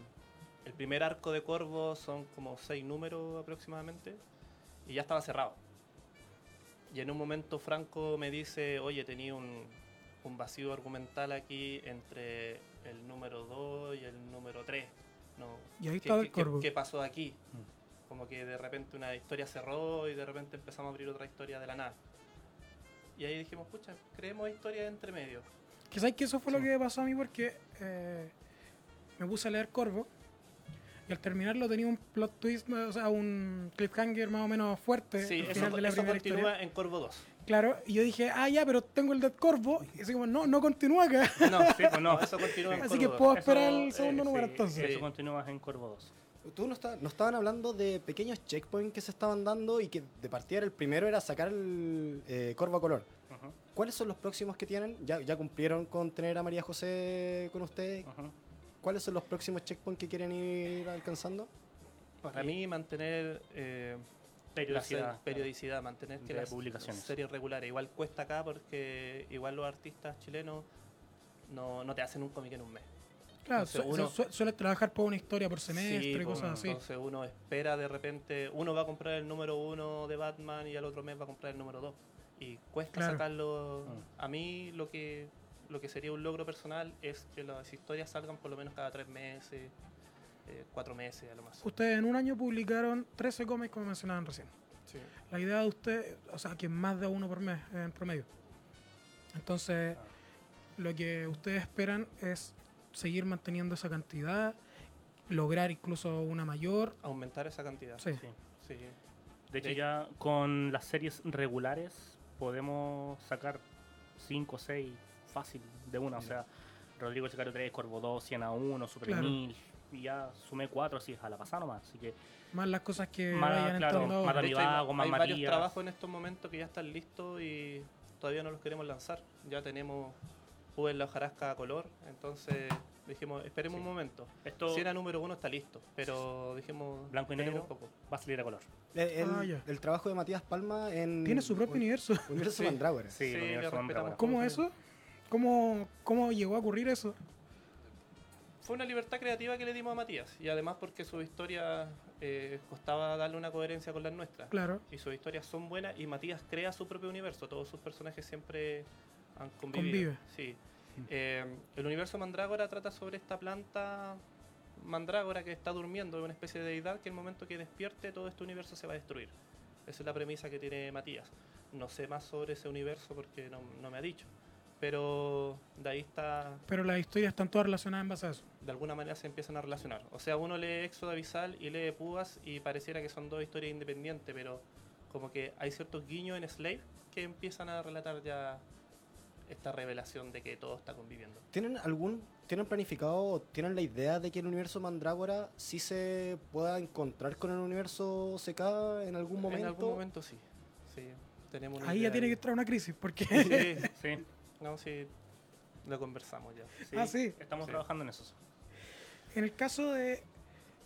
el primer arco de Corvo son como seis números aproximadamente y ya estaba cerrado. Y en un momento Franco me dice, oye, tenía un, un vacío argumental aquí entre el número 2 y el número 3. No, Y ahí ¿qué- estaba el corvo. ¿Qué, qué pasó aquí? Como que de repente una historia cerró y de repente empezamos a abrir otra historia de la nada. Y ahí dijimos, pucha, creemos historias entre medio. Que sabes que eso fue lo que pasó a mí porque eh, me puse a leer Corvo y al terminarlo tenía un plot twist, o sea, un cliffhanger más o menos fuerte Sí, al eso, final de la eso primera continúa historia. en Corvo 2. Claro, y yo dije, ah, ya, pero tengo el de Corvo. Y así como, no, no continúa acá. No, Sí, pues no. eso continúa en Así Corvo que 2. puedo Eso, esperar el eh, segundo número sí, entonces. Eso continúa en Corvo 2. Tú nos, está- nos estaban hablando de pequeños checkpoints que se estaban dando y que de partida el primero era sacar el eh, Corvo a color. ¿Cuáles son los próximos que tienen? ¿Ya, ya cumplieron con tener a María José con ustedes? ¿Cuáles son los próximos checkpoints que quieren ir alcanzando? Para mí, mantener eh, Periodicidad. la periodicidad, mantener que de las publicaciones. series regulares. Igual cuesta acá porque igual los artistas chilenos no, no te hacen un cómic en un mes. Claro, su- uno- su- suele trabajar por una historia por semestre Sí, y cosas así. Entonces uno espera de repente, uno va a comprar el número uno de Batman y al otro mes va a comprar el número dos. Y cuesta Claro. sacarlo. Mm. A mí lo que, lo que sería un logro personal es que las historias salgan por lo menos cada tres meses, eh, cuatro meses a lo más. Ustedes en un año publicaron 13 cómics como mencionaban recién. Sí. La idea de usted, o sea, que más de uno por mes en promedio. Entonces, lo que ustedes esperan es seguir manteniendo esa cantidad, lograr incluso una mayor. Aumentar esa cantidad. Sí. Sí. Sí. De hecho, De- ya con las series regulares podemos sacar 5 o 6 fácil de una. O sea, Rodrigo Sicario 3, Corvo 2, 100 a 1, Super Claro. 1000. Y ya sumé 4 así a la pasada nomás. Así que Más las cosas que Más, vayan claro, entrando. más De Dani hecho, hay, Vago, más hay varios Matías. trabajos en estos momentos que ya están listos y todavía no los queremos lanzar. Ya tenemos Juve en la hojarasca a color, entonces dijimos, esperemos Sí. un momento. esto Si era número uno está listo, pero dijimos, Blanco y negro. un poco. va a salir a color. El, el- Ah, ya. el trabajo de Matías Palma en... Tiene su propio un- universo. Universo Sí. Mandrágora. Sí, Sí, el universo. Mandrágora. ¿Cómo eso? ¿Cómo, ¿Cómo llegó a ocurrir eso? Fue una libertad creativa que le dimos a Matías y además porque su historia eh, costaba darle una coherencia con las nuestras. Claro. Y sus historias son buenas y Matías crea su propio universo. Todos sus personajes siempre han convivido. Convive. Sí. Eh, el universo Mandrágora trata sobre esta planta Mandrágora que está durmiendo, una especie de deidad que el momento que despierte todo este universo se va a destruir. Esa es la premisa que tiene Matías. No sé más sobre ese universo porque no, no me ha dicho. Pero de ahí está Pero las historias están todas relacionadas en base a eso. de alguna manera se empiezan a relacionar. O sea, uno lee Éxodo Abisal y lee Púas y pareciera que son dos historias independientes, pero como que hay ciertos guiños en Slave que empiezan a relatar ya esta revelación de que todo está conviviendo. ¿Tienen algún, tienen planificado, o tienen la idea de que el universo Mandrágora sí se pueda encontrar con el universo CK en algún momento? En algún momento sí. sí tenemos una Ahí ya tiene que entrar una crisis, porque Sí, Sí, no, sí, lo conversamos ya. sí, Ah, sí. Estamos Sí. trabajando en eso. en el caso de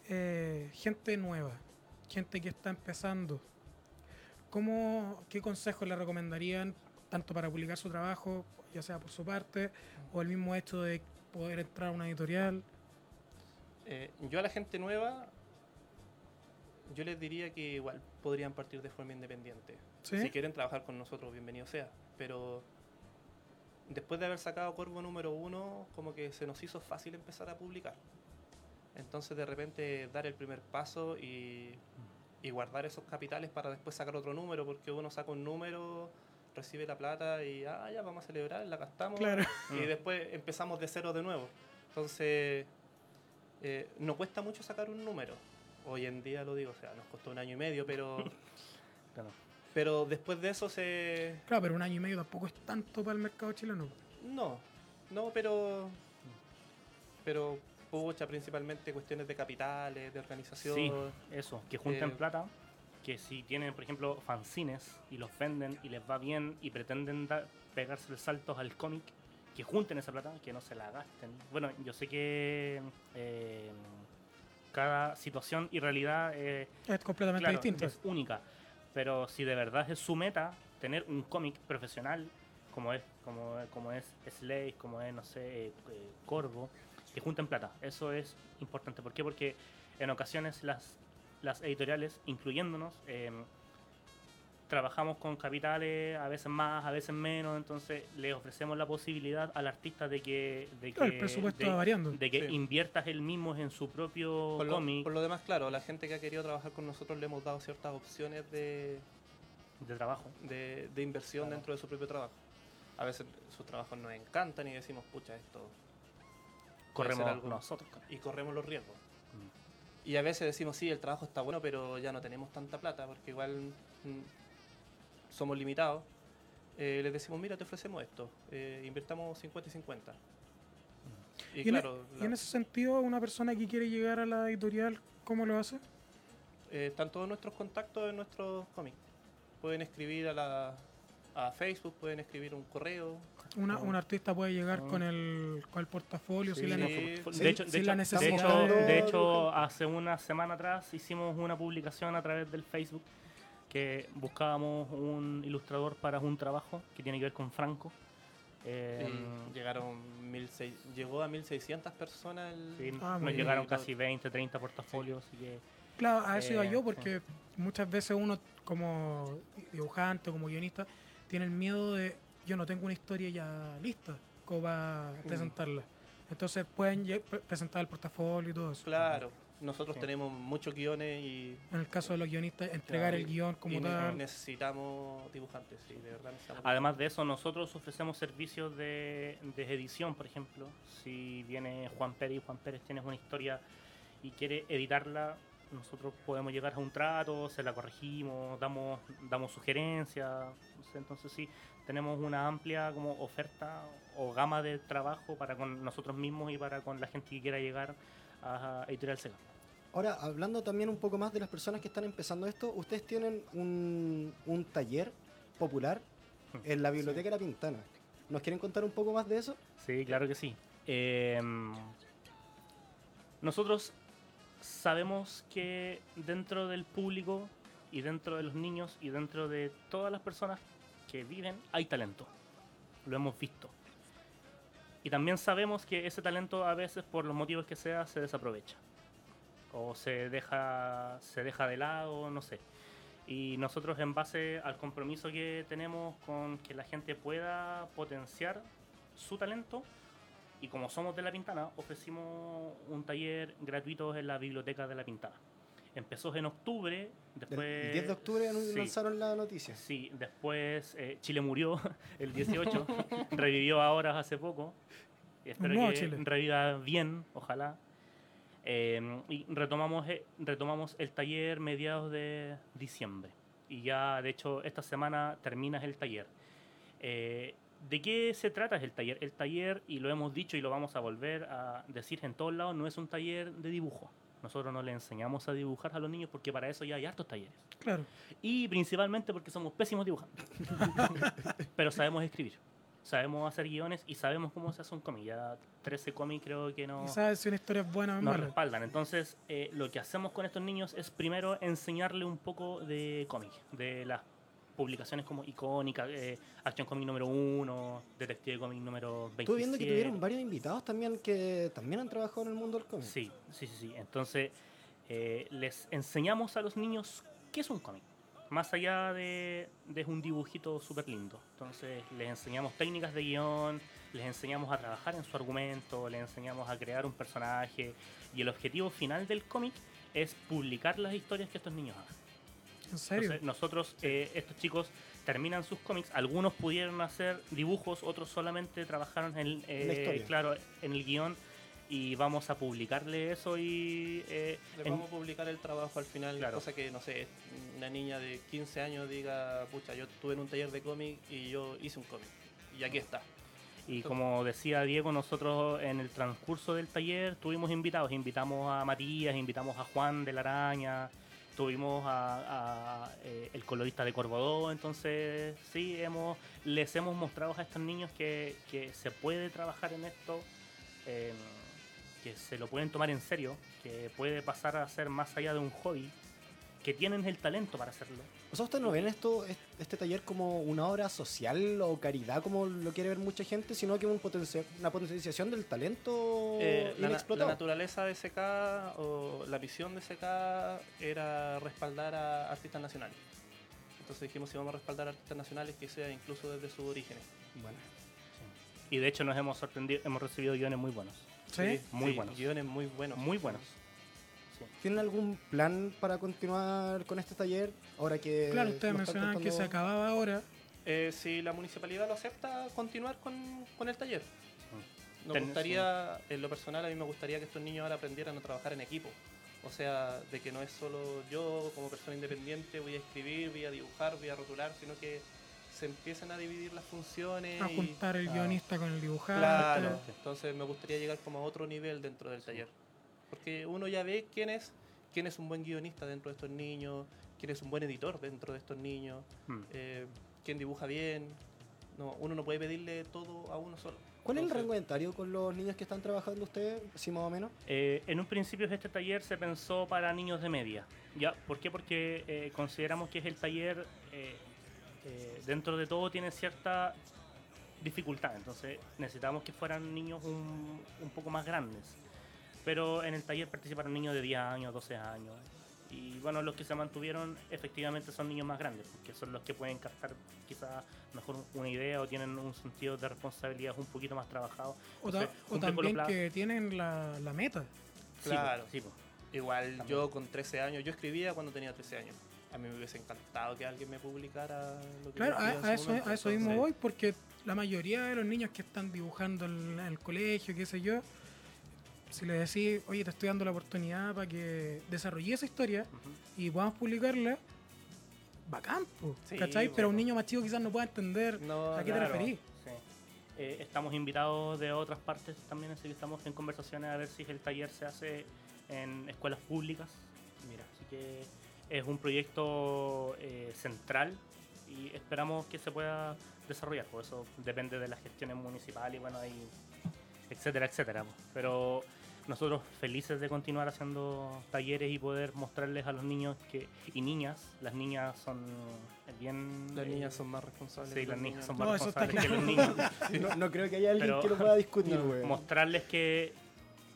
eh, gente nueva, gente que está empezando, ¿cómo, ¿qué consejos le recomendarían tanto para publicar su trabajo, ya sea por su parte, o el mismo hecho de poder entrar a una editorial? Eh, yo a la gente nueva, yo les diría que igual podrían partir de forma independiente. ¿Sí? Si quieren trabajar con nosotros, bienvenido sea. Pero después de haber sacado Corvo número uno, como que se nos hizo fácil empezar a publicar. Entonces de repente dar el primer paso y, y guardar esos capitales para después sacar otro número, porque uno saca un número, recibe la plata y ah, ya vamos a celebrar, la gastamos Claro. y después empezamos de cero de nuevo. Entonces, eh, no cuesta mucho sacar un número. Hoy en día lo digo, o sea, nos costó un año y medio, pero, Claro. Pero después de eso se... Claro, pero un año y medio tampoco es tanto para el mercado chileno. No, no, pero... Pero, pucha, principalmente cuestiones de capitales, de organización. Sí, eso, que junten Eh, plata, que si tienen, por ejemplo, fanzines y los venden y les va bien y pretenden dar- pegarse el salto al cómic, que junten esa plata, que no se la gasten. Bueno, yo sé que eh, cada situación y realidad eh, Es completamente claro, distinto. es única, pero si de verdad es su meta tener un cómic profesional, como es, como, como es Slade, como es, no sé, eh, eh, Corvo, que junten plata. Eso es importante. ¿Por qué? Porque en ocasiones las, las editoriales, incluyéndonos, eh, trabajamos con capitales, a veces más, a veces menos, entonces le ofrecemos la posibilidad al artista de que, de Claro, que, el presupuesto de, va variando. de que Sí. inviertas él mismo en su propio Por lo, cómic por lo demás, claro, la gente que ha querido trabajar con nosotros le hemos dado ciertas opciones de, de trabajo. de, de inversión Claro. dentro de su propio trabajo. A veces sus trabajos nos encantan y decimos, pucha, esto. Corremos algo". nosotros. Y corremos los riesgos. Mm. Y a veces decimos, sí, el trabajo está bueno, pero ya no tenemos tanta plata, porque igual mm, somos limitados. Eh, les decimos, mira, te ofrecemos esto, eh, invirtamos 50 y 50. Y, Y, en, claro, y en ese sentido, una persona que quiere llegar a la editorial, ¿cómo lo hace? eh, están todos nuestros contactos en nuestros cómics. Pueden escribir a, la, a Facebook, pueden escribir un correo. Una, No. Un artista puede llegar No. con el, con el portafolio Sí, sin la sí. ne- de Sí, hecho, de sin hecho- la de necesidad hecho- de- de hecho, hace una semana atrás hicimos una publicación a través del Facebook que buscábamos un ilustrador para un trabajo que tiene que ver con Franco. Eh, llegaron 1600 llegó a 1600 personas. el- sí, Ah, nos bien. llegaron casi 20, 30 portafolios, así que Claro, a eso iba Eh, yo, sí. porque muchas veces uno como dibujante, como guionista, tiene el miedo de yo no tengo una historia ya lista como para Mm. presentarla. Entonces pueden presentar el portafolio y todo eso. Claro, nosotros Sí. tenemos muchos guiones y, En el caso de los guionistas, entregar Claro, el guion como tal. necesitamos dibujantes, sí, de verdad necesitamos. Además de eso, nosotros ofrecemos servicios de, de edición, por ejemplo. Si viene Juan Pérez y Juan Pérez tienes una historia y quiere editarla, nosotros podemos llegar a un trato, se la corregimos, damos, damos sugerencias. no sé, entonces sí, tenemos una amplia como oferta o gama de trabajo para con nosotros mismos y para con la gente que quiera llegar a Editorial Sega. Ahora, hablando también un poco más de las personas que están empezando esto, ustedes tienen un, un taller popular en la Biblioteca de La Pintana. ¿Nos quieren contar un poco más de eso? Sí, claro que sí. Eh, nosotros sabemos que dentro del público y dentro de los niños y dentro de todas las personas que viven hay talento. Lo hemos visto. Y también sabemos que ese talento a veces por los motivos que sea se desaprovecha. O se deja, se deja de lado, no sé. Y nosotros en base al compromiso que tenemos con que la gente pueda potenciar su talento, y como somos de La Pintana, ofrecimos un taller gratuito en la biblioteca de La Pintana. Empezó en octubre, El después... 10 de octubre sí, lanzaron la noticia. Sí, después eh, Chile murió el 18, revivió ahora hace poco. Espero nuevo que Chile. reviva bien, ojalá. Eh, y retomamos, eh, retomamos el taller mediados de diciembre. Y ya, de hecho, esta semana terminas el taller. Eh, ¿De qué se trata el taller? El taller, y lo hemos dicho y lo vamos a volver a decir en todos lados, no es un taller de dibujo. Nosotros no le enseñamos a dibujar a los niños porque para eso ya hay hartos talleres. Claro. Y principalmente porque somos pésimos dibujantes. Pero sabemos escribir. Sabemos hacer guiones y sabemos cómo se hace un cómic. Ya 13 cómics creo que no, sabes si una historia es buena o nos mala. respaldan. Entonces, eh, lo que hacemos con estos niños es primero enseñarle un poco de cómic, de las publicaciones como icónica, eh, Action Comic número 1, Detective Comic número 27. Estuve viendo que tuvieron varios invitados también que también han trabajado en el mundo del cómic. Sí, sí, sí, sí. Entonces, eh, les enseñamos a los niños qué es un cómic. Más allá de, de un dibujito súper lindo. Entonces, les enseñamos técnicas de guion, les enseñamos a trabajar en su argumento, les enseñamos a crear un personaje. Y el objetivo final del cómic es publicar las historias que estos niños hacen. ¿En serio? Entonces, nosotros, eh, estos chicos terminan sus cómics, algunos pudieron hacer dibujos, otros solamente trabajaron en, eh, La historia. claro, en el guion y vamos a publicarle eso y eh, Les en- vamos a publicar el trabajo al final, Claro. cosa que, no sé, una niña de 15 años diga, pucha, yo estuve en un taller de cómic y yo hice un cómic. Y aquí está. y como decía Diego, nosotros en el transcurso del taller tuvimos invitados, invitamos a Matías, invitamos a Juan de la Araña, tuvimos a, eh, el colorista de Corvodó, entonces sí, hemos, les hemos mostrado a estos niños que, que se puede trabajar en esto, eh, que se lo pueden tomar en serio, que puede pasar a ser más allá de un hobby, que tienen el talento para hacerlo. O sea, ¿ustedes no ven esto, es- este taller como una obra social o caridad como lo quiere ver mucha gente, sino que un potencia- una potenciación del talento Eh, la, naturaleza de SK o la visión de SK era respaldar a artistas nacionales. Entonces dijimos si vamos a respaldar artistas nacionales que sea incluso desde sus orígenes. Bueno. Y de hecho nos hemos sorprendido, hemos recibido guiones muy buenos. ¿Sí? Muy buenos. Guiones muy buenos. Muy buenos. ¿Tienen algún plan para continuar con este taller? Ahora que. Claro, ustedes mencionaban que se acababa ahora. Eh, si la municipalidad lo acepta, continuar con, con el taller. Nos Ten- gustaría, en lo personal, a mí me gustaría que estos niños ahora aprendieran a trabajar en equipo. O sea, de que no es solo yo como persona independiente voy a escribir, voy a dibujar, voy a rotular, sino que se empiecen a dividir las funciones. A y- juntar el Ah. guionista con el dibujante. Claro, entonces me gustaría llegar como a otro nivel dentro del taller. Porque uno ya ve quién es, quién es un buen guionista dentro de estos niños, quién es un buen editor dentro de estos niños, Mm. eh, quién dibuja bien. No, uno no puede pedirle todo a uno solo. ¿Cuál es el rango etario con los niños que están trabajando ustedes? ¿Sí, más o menos? Eh, en un principio este taller se pensó para niños de media. ¿Ya? ¿Por qué? Porque eh, consideramos que es el taller, eh, eh, dentro de todo tiene cierta dificultad, entonces necesitamos que fueran niños un, un poco más grandes. Pero en el taller participaron niños de 10 años, 12 años. Y bueno, los que se mantuvieron efectivamente son niños más grandes, porque son los que pueden captar quizás mejor una idea o tienen un sentido de responsabilidad un poquito más trabajado. O, ta- Entonces, también que tienen la, la meta. Sí, Claro. sí, po. Igual También. yo con 13 años, yo escribía cuando tenía 13 años. A mí me hubiese encantado que alguien me publicara lo que Claro, yo a, a eso, momento, a eso mismo entonces- voy, porque la mayoría de los niños que están dibujando en, en el colegio, qué sé yo, si le decís, oye, te estoy dando la oportunidad para que desarrolle esa historia Ujú. y podamos publicarla, bacán, po, Sí, ¿cachai? Pero un niño más chico quizás no pueda entender No, a qué claro. te referís. Sí. Eh, estamos invitados de otras partes también, así que estamos en conversaciones a ver si el taller se hace en escuelas públicas. Mira, Así que es un proyecto eh, central y esperamos que se pueda desarrollar. Por eso depende de las gestiones municipales y bueno, ahí, etcétera, etcétera. pues. Pero nosotros felices de continuar haciendo talleres y poder mostrarles a los niños que y niñas, las niñas son bien... las eh, niñas son más responsables. Sí, las niñas son más responsables que los niños. No, no creo que haya alguien Pero- que lo pueda discutir, No, güey. mostrarles que,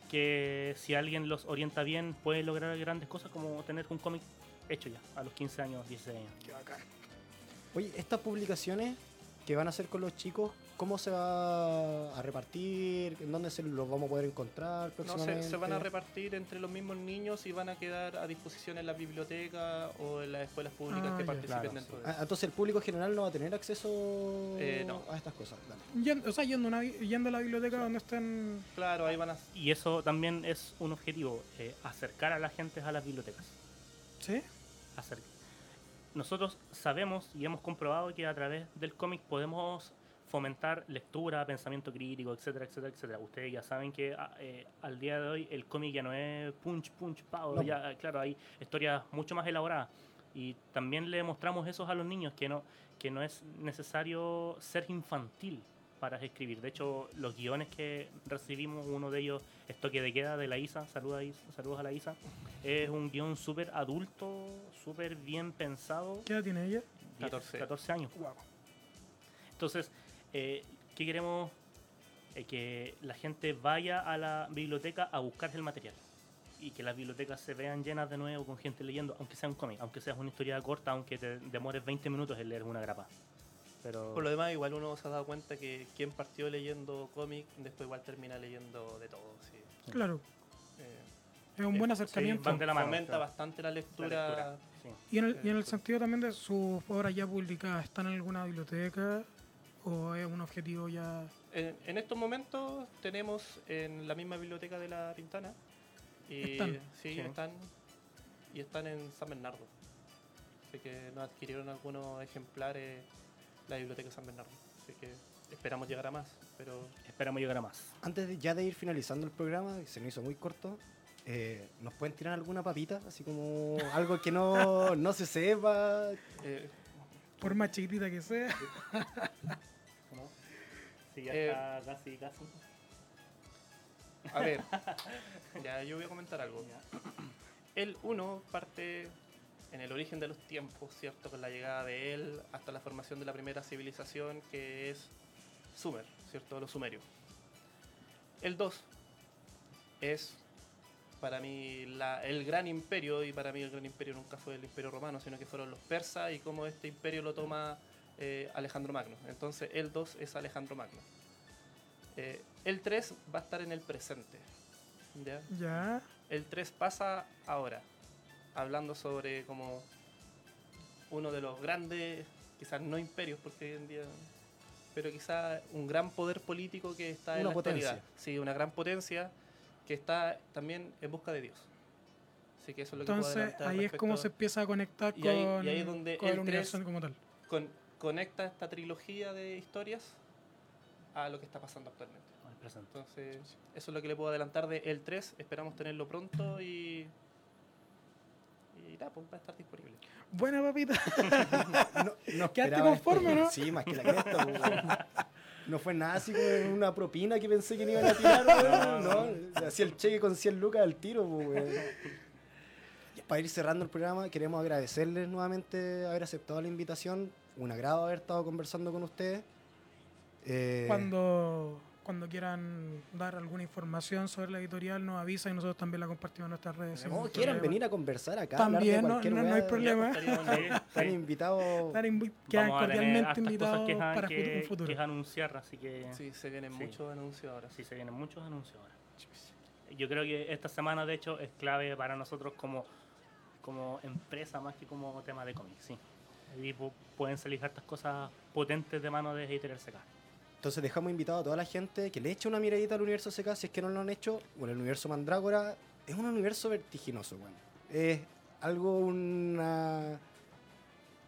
que si alguien los orienta bien puede lograr grandes cosas como tener un cómic hecho ya a los 15 años, 16 años. Oye, estas publicaciones que van a hacer con los chicos, ¿cómo se va a repartir? ¿En dónde se los vamos a poder encontrar No, próximamente? se, se van a repartir entre los mismos niños y van a quedar a disposición en las bibliotecas o en las escuelas públicas Ah, que participen Claro, dentro Ah, de entonces el público general no va a tener acceso Eh, no. a estas cosas. Dale. Yendo, o sea, yendo, a una bi- yendo a la biblioteca donde están... Claro, ahí van a... Y eso también es un objetivo, eh, acercar a la gente a las bibliotecas. ¿Sí? Acer- Nosotros sabemos y hemos comprobado que a través del cómic podemos fomentar lectura, pensamiento crítico, etcétera, etcétera, etcétera. Ustedes ya saben que a- eh, al día de hoy el cómic ya no es punch, punch, pao, No. ya, eh, claro, hay historias mucho más elaboradas. Y también le mostramos eso a los niños, que no, que no es necesario ser infantil para escribir. De hecho, los guiones que recibimos, uno de ellos es Toque de Queda de la ISA, saluda, Isa- saludos a la ISA, es un guion súper adulto, súper bien pensado. ¿Qué edad tiene ella? 10, 14. 14 años. Entonces, eh, ¿qué queremos? Eh, que la gente vaya a la biblioteca a buscar el material. Y que las bibliotecas se vean llenas de nuevo con gente leyendo, aunque sea un cómic, aunque sea una historia corta, aunque te demores 20 minutos en leer una grapa. Pero Por lo demás, igual uno se ha dado cuenta que quien partió leyendo cómic, después igual termina leyendo de todo. Sí. Claro, Eh, es un buen Sí, acercamiento. de la mano. fomenta claro. bastante la La lectura. sí. Y en el, y en el Sí. sentido también de sus obras ya publicadas, ¿están en alguna biblioteca o es un objetivo ya... En, en estos momentos tenemos en la misma biblioteca de la Pintana. Y, Están. Sí, Sí. están. Y están en San Bernardo. Así que nos adquirieron algunos ejemplares la biblioteca de San Bernardo. Así que esperamos llegar a más. Pero Esperamos llegar a más. Antes de, ya de ir finalizando el programa, que se me hizo muy corto, eh, ¿nos pueden tirar alguna papita? Así como algo que no, no se sepa. eh, Por más chiquitita que sea. ¿no? Sí, ya Eh, está casi, casi. a ver, ya yo voy a comentar algo. Ya. El 1 parte en el origen de los tiempos, ¿cierto? Con la llegada de él hasta la formación de la primera civilización que es Sumer, ¿cierto? Los sumerios. El 2 es para mí la- el gran imperio, y para mí el gran imperio nunca fue el imperio romano, sino que fueron los persas y cómo este imperio lo toma eh, Alejandro Magno. Entonces el 2 es Alejandro Magno. Eh, el 3 va a estar en el presente. ¿ya? Ya. El 3 pasa ahora, hablando sobre como uno de los grandes, quizás no imperios, porque hoy en día, pero quizás un gran poder político que está en Una la potencia. actualidad. Sí, una gran potencia que está también en busca de Dios. Así que eso es lo que puedo Entonces ahí es respecto- como se empieza a conectar Y con, ahí- y ahí es donde con el el universo tres- como tal. con- conecta esta trilogía de historias a lo que está pasando actualmente. Entonces, eso es lo que le puedo adelantar de el 3. Esperamos tenerlo pronto y. Pues va a estar disponible. Buena papita. No, no ¿Quedaste conforme, esto. no? Sí, más que la cresta, pues. No fue nada así como una propina que pensé que me iban a tirar, weón. No, hacía el cheque con 100 lucas al tiro, pues, Para ir cerrando el programa, queremos agradecerles nuevamente haber aceptado la invitación. Un agrado haber estado conversando con ustedes. Eh, Cuando, cuando quieran dar alguna información sobre la editorial, nos avisa y nosotros también la compartimos en nuestras redes. no, quieran problema. venir a conversar acá. También, no- cualquier no- no hay problema. Están invitados. Invi- quedan tener cordialmente invitados que, para que- un futuro. que anunciar, así que Sí, se vienen Sí. muchos anuncios ahora. sí se vienen muchos anuncios ahora. Yo creo que esta semana, de hecho, es clave para nosotros como, como empresa más que como tema de cómics, sí. Y pu- pueden salir hartas cosas potentes de mano de Editorial CK. Entonces dejamos invitado a toda la gente que le eche una miradita al universo CK si es que no lo han hecho. Bueno, el universo Mandrágora es un universo vertiginoso, bueno. Es algo, una...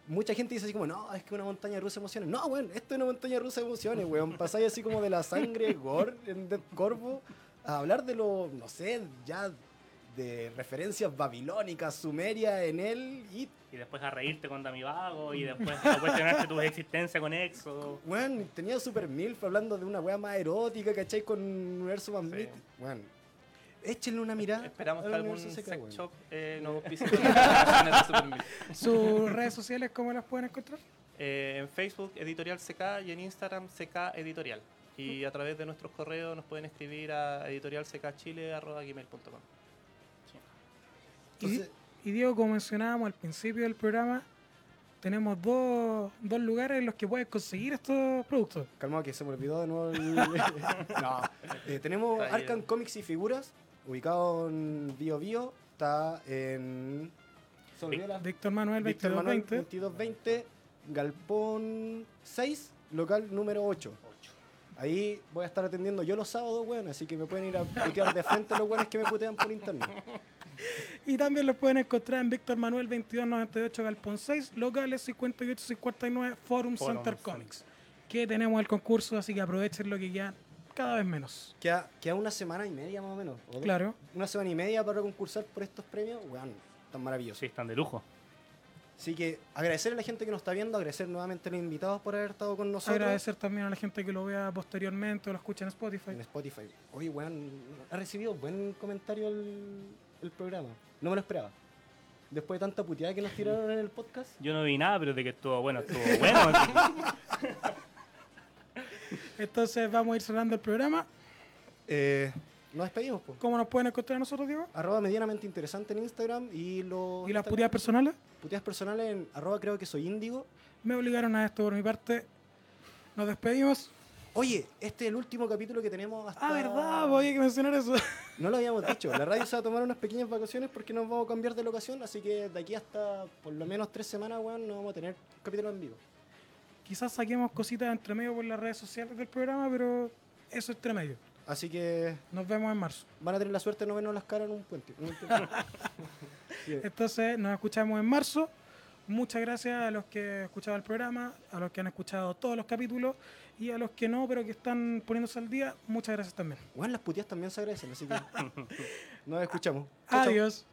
Mucha gente dice así como, no, es que una montaña rusa de emociones. No, weón, esto es una montaña rusa de emociones, weón. Pasáis así como de la sangre gore en Corvo a hablar de lo, no sé, ya de referencias babilónicas, sumerias en él y Y después a reírte con Dami Vago y después a cuestionarte tu existencia con Exo. Bueno, tenía Super Milf hablando de una wea más erótica, ¿cachai? Con un universo más Sí. Bueno, échenle una mirada. Esperamos que algún sex shop eh, nos. ¿Sus redes sociales cómo las pueden encontrar? Eh, en Facebook, Editorial CK, y en Instagram, CK Editorial. Y a través de nuestros correos nos pueden escribir a editorialckchile.gmail.com. Y, Entonces, y Diego, como mencionábamos al principio del programa, tenemos dos, dos lugares en los que puedes conseguir estos productos. calmado que se me olvidó de nuevo el... no. Eh, tenemos. Arkham Comics y Figuras, ubicado en Bio Bio. Está en... Víctor Manuel Víctor Manuel 2220. 2220, Galpón 6, local número 8. Ahí voy a estar atendiendo yo los sábados, weón, así que me pueden ir a putear de frente los weones que me putean por internet. Y también los pueden encontrar en Víctor Manuel 2298 Galpón 6, locales 5859 Forum, Forum Center Center. Comics. Que tenemos el concurso, así que aprovechen lo que queda cada vez menos. Queda, queda una semana y media más o menos. ¿o? Claro. Una semana y media para concursar por estos premios, weón, tan maravilloso. Sí, están de lujo. Así que agradecer a la gente que nos está viendo, agradecer nuevamente a los invitados por haber estado con nosotros Agradecer también a la gente que lo vea posteriormente o lo escuche en Spotify. en Spotify. Oye, weón, ha recibido buen comentario el, el programa. No me lo esperaba. Después de tanta puteada que nos tiraron en el podcast. Yo no vi nada, pero de que estuvo bueno, estuvo bueno. Entonces vamos a ir cerrando el programa. Eh, nos despedimos, pues. ¿Cómo nos pueden encontrar a nosotros, Diego? Arroba medianamente interesante en Instagram y los ¿Y las Instagram- puteadas personales? puteadas personales en arroba creo que soy índigo. Me obligaron a esto por mi parte. Nos despedimos. Oye, este es el último capítulo que tenemos hasta... Ah, verdad, voy a mencionar eso. No lo habíamos dicho. La radio se va a tomar unas pequeñas vacaciones porque nos vamos a cambiar de locación, así que de aquí hasta por lo menos tres semanas, weón, no vamos a tener capítulo en vivo. Quizás saquemos cositas entre medio por las redes sociales del programa, pero eso es entre medio. Así que Nos vemos en marzo. van a tener la suerte de no vernos las caras en un puente. en un puente. Bien. Entonces nos escuchamos en marzo. Muchas gracias a los que han escuchado el programa, a los que han escuchado todos los capítulos y a los que no, pero que están poniéndose al día. Muchas gracias también. Weón, las puteadas también se agradecen, así que nos escuchamos. Adiós.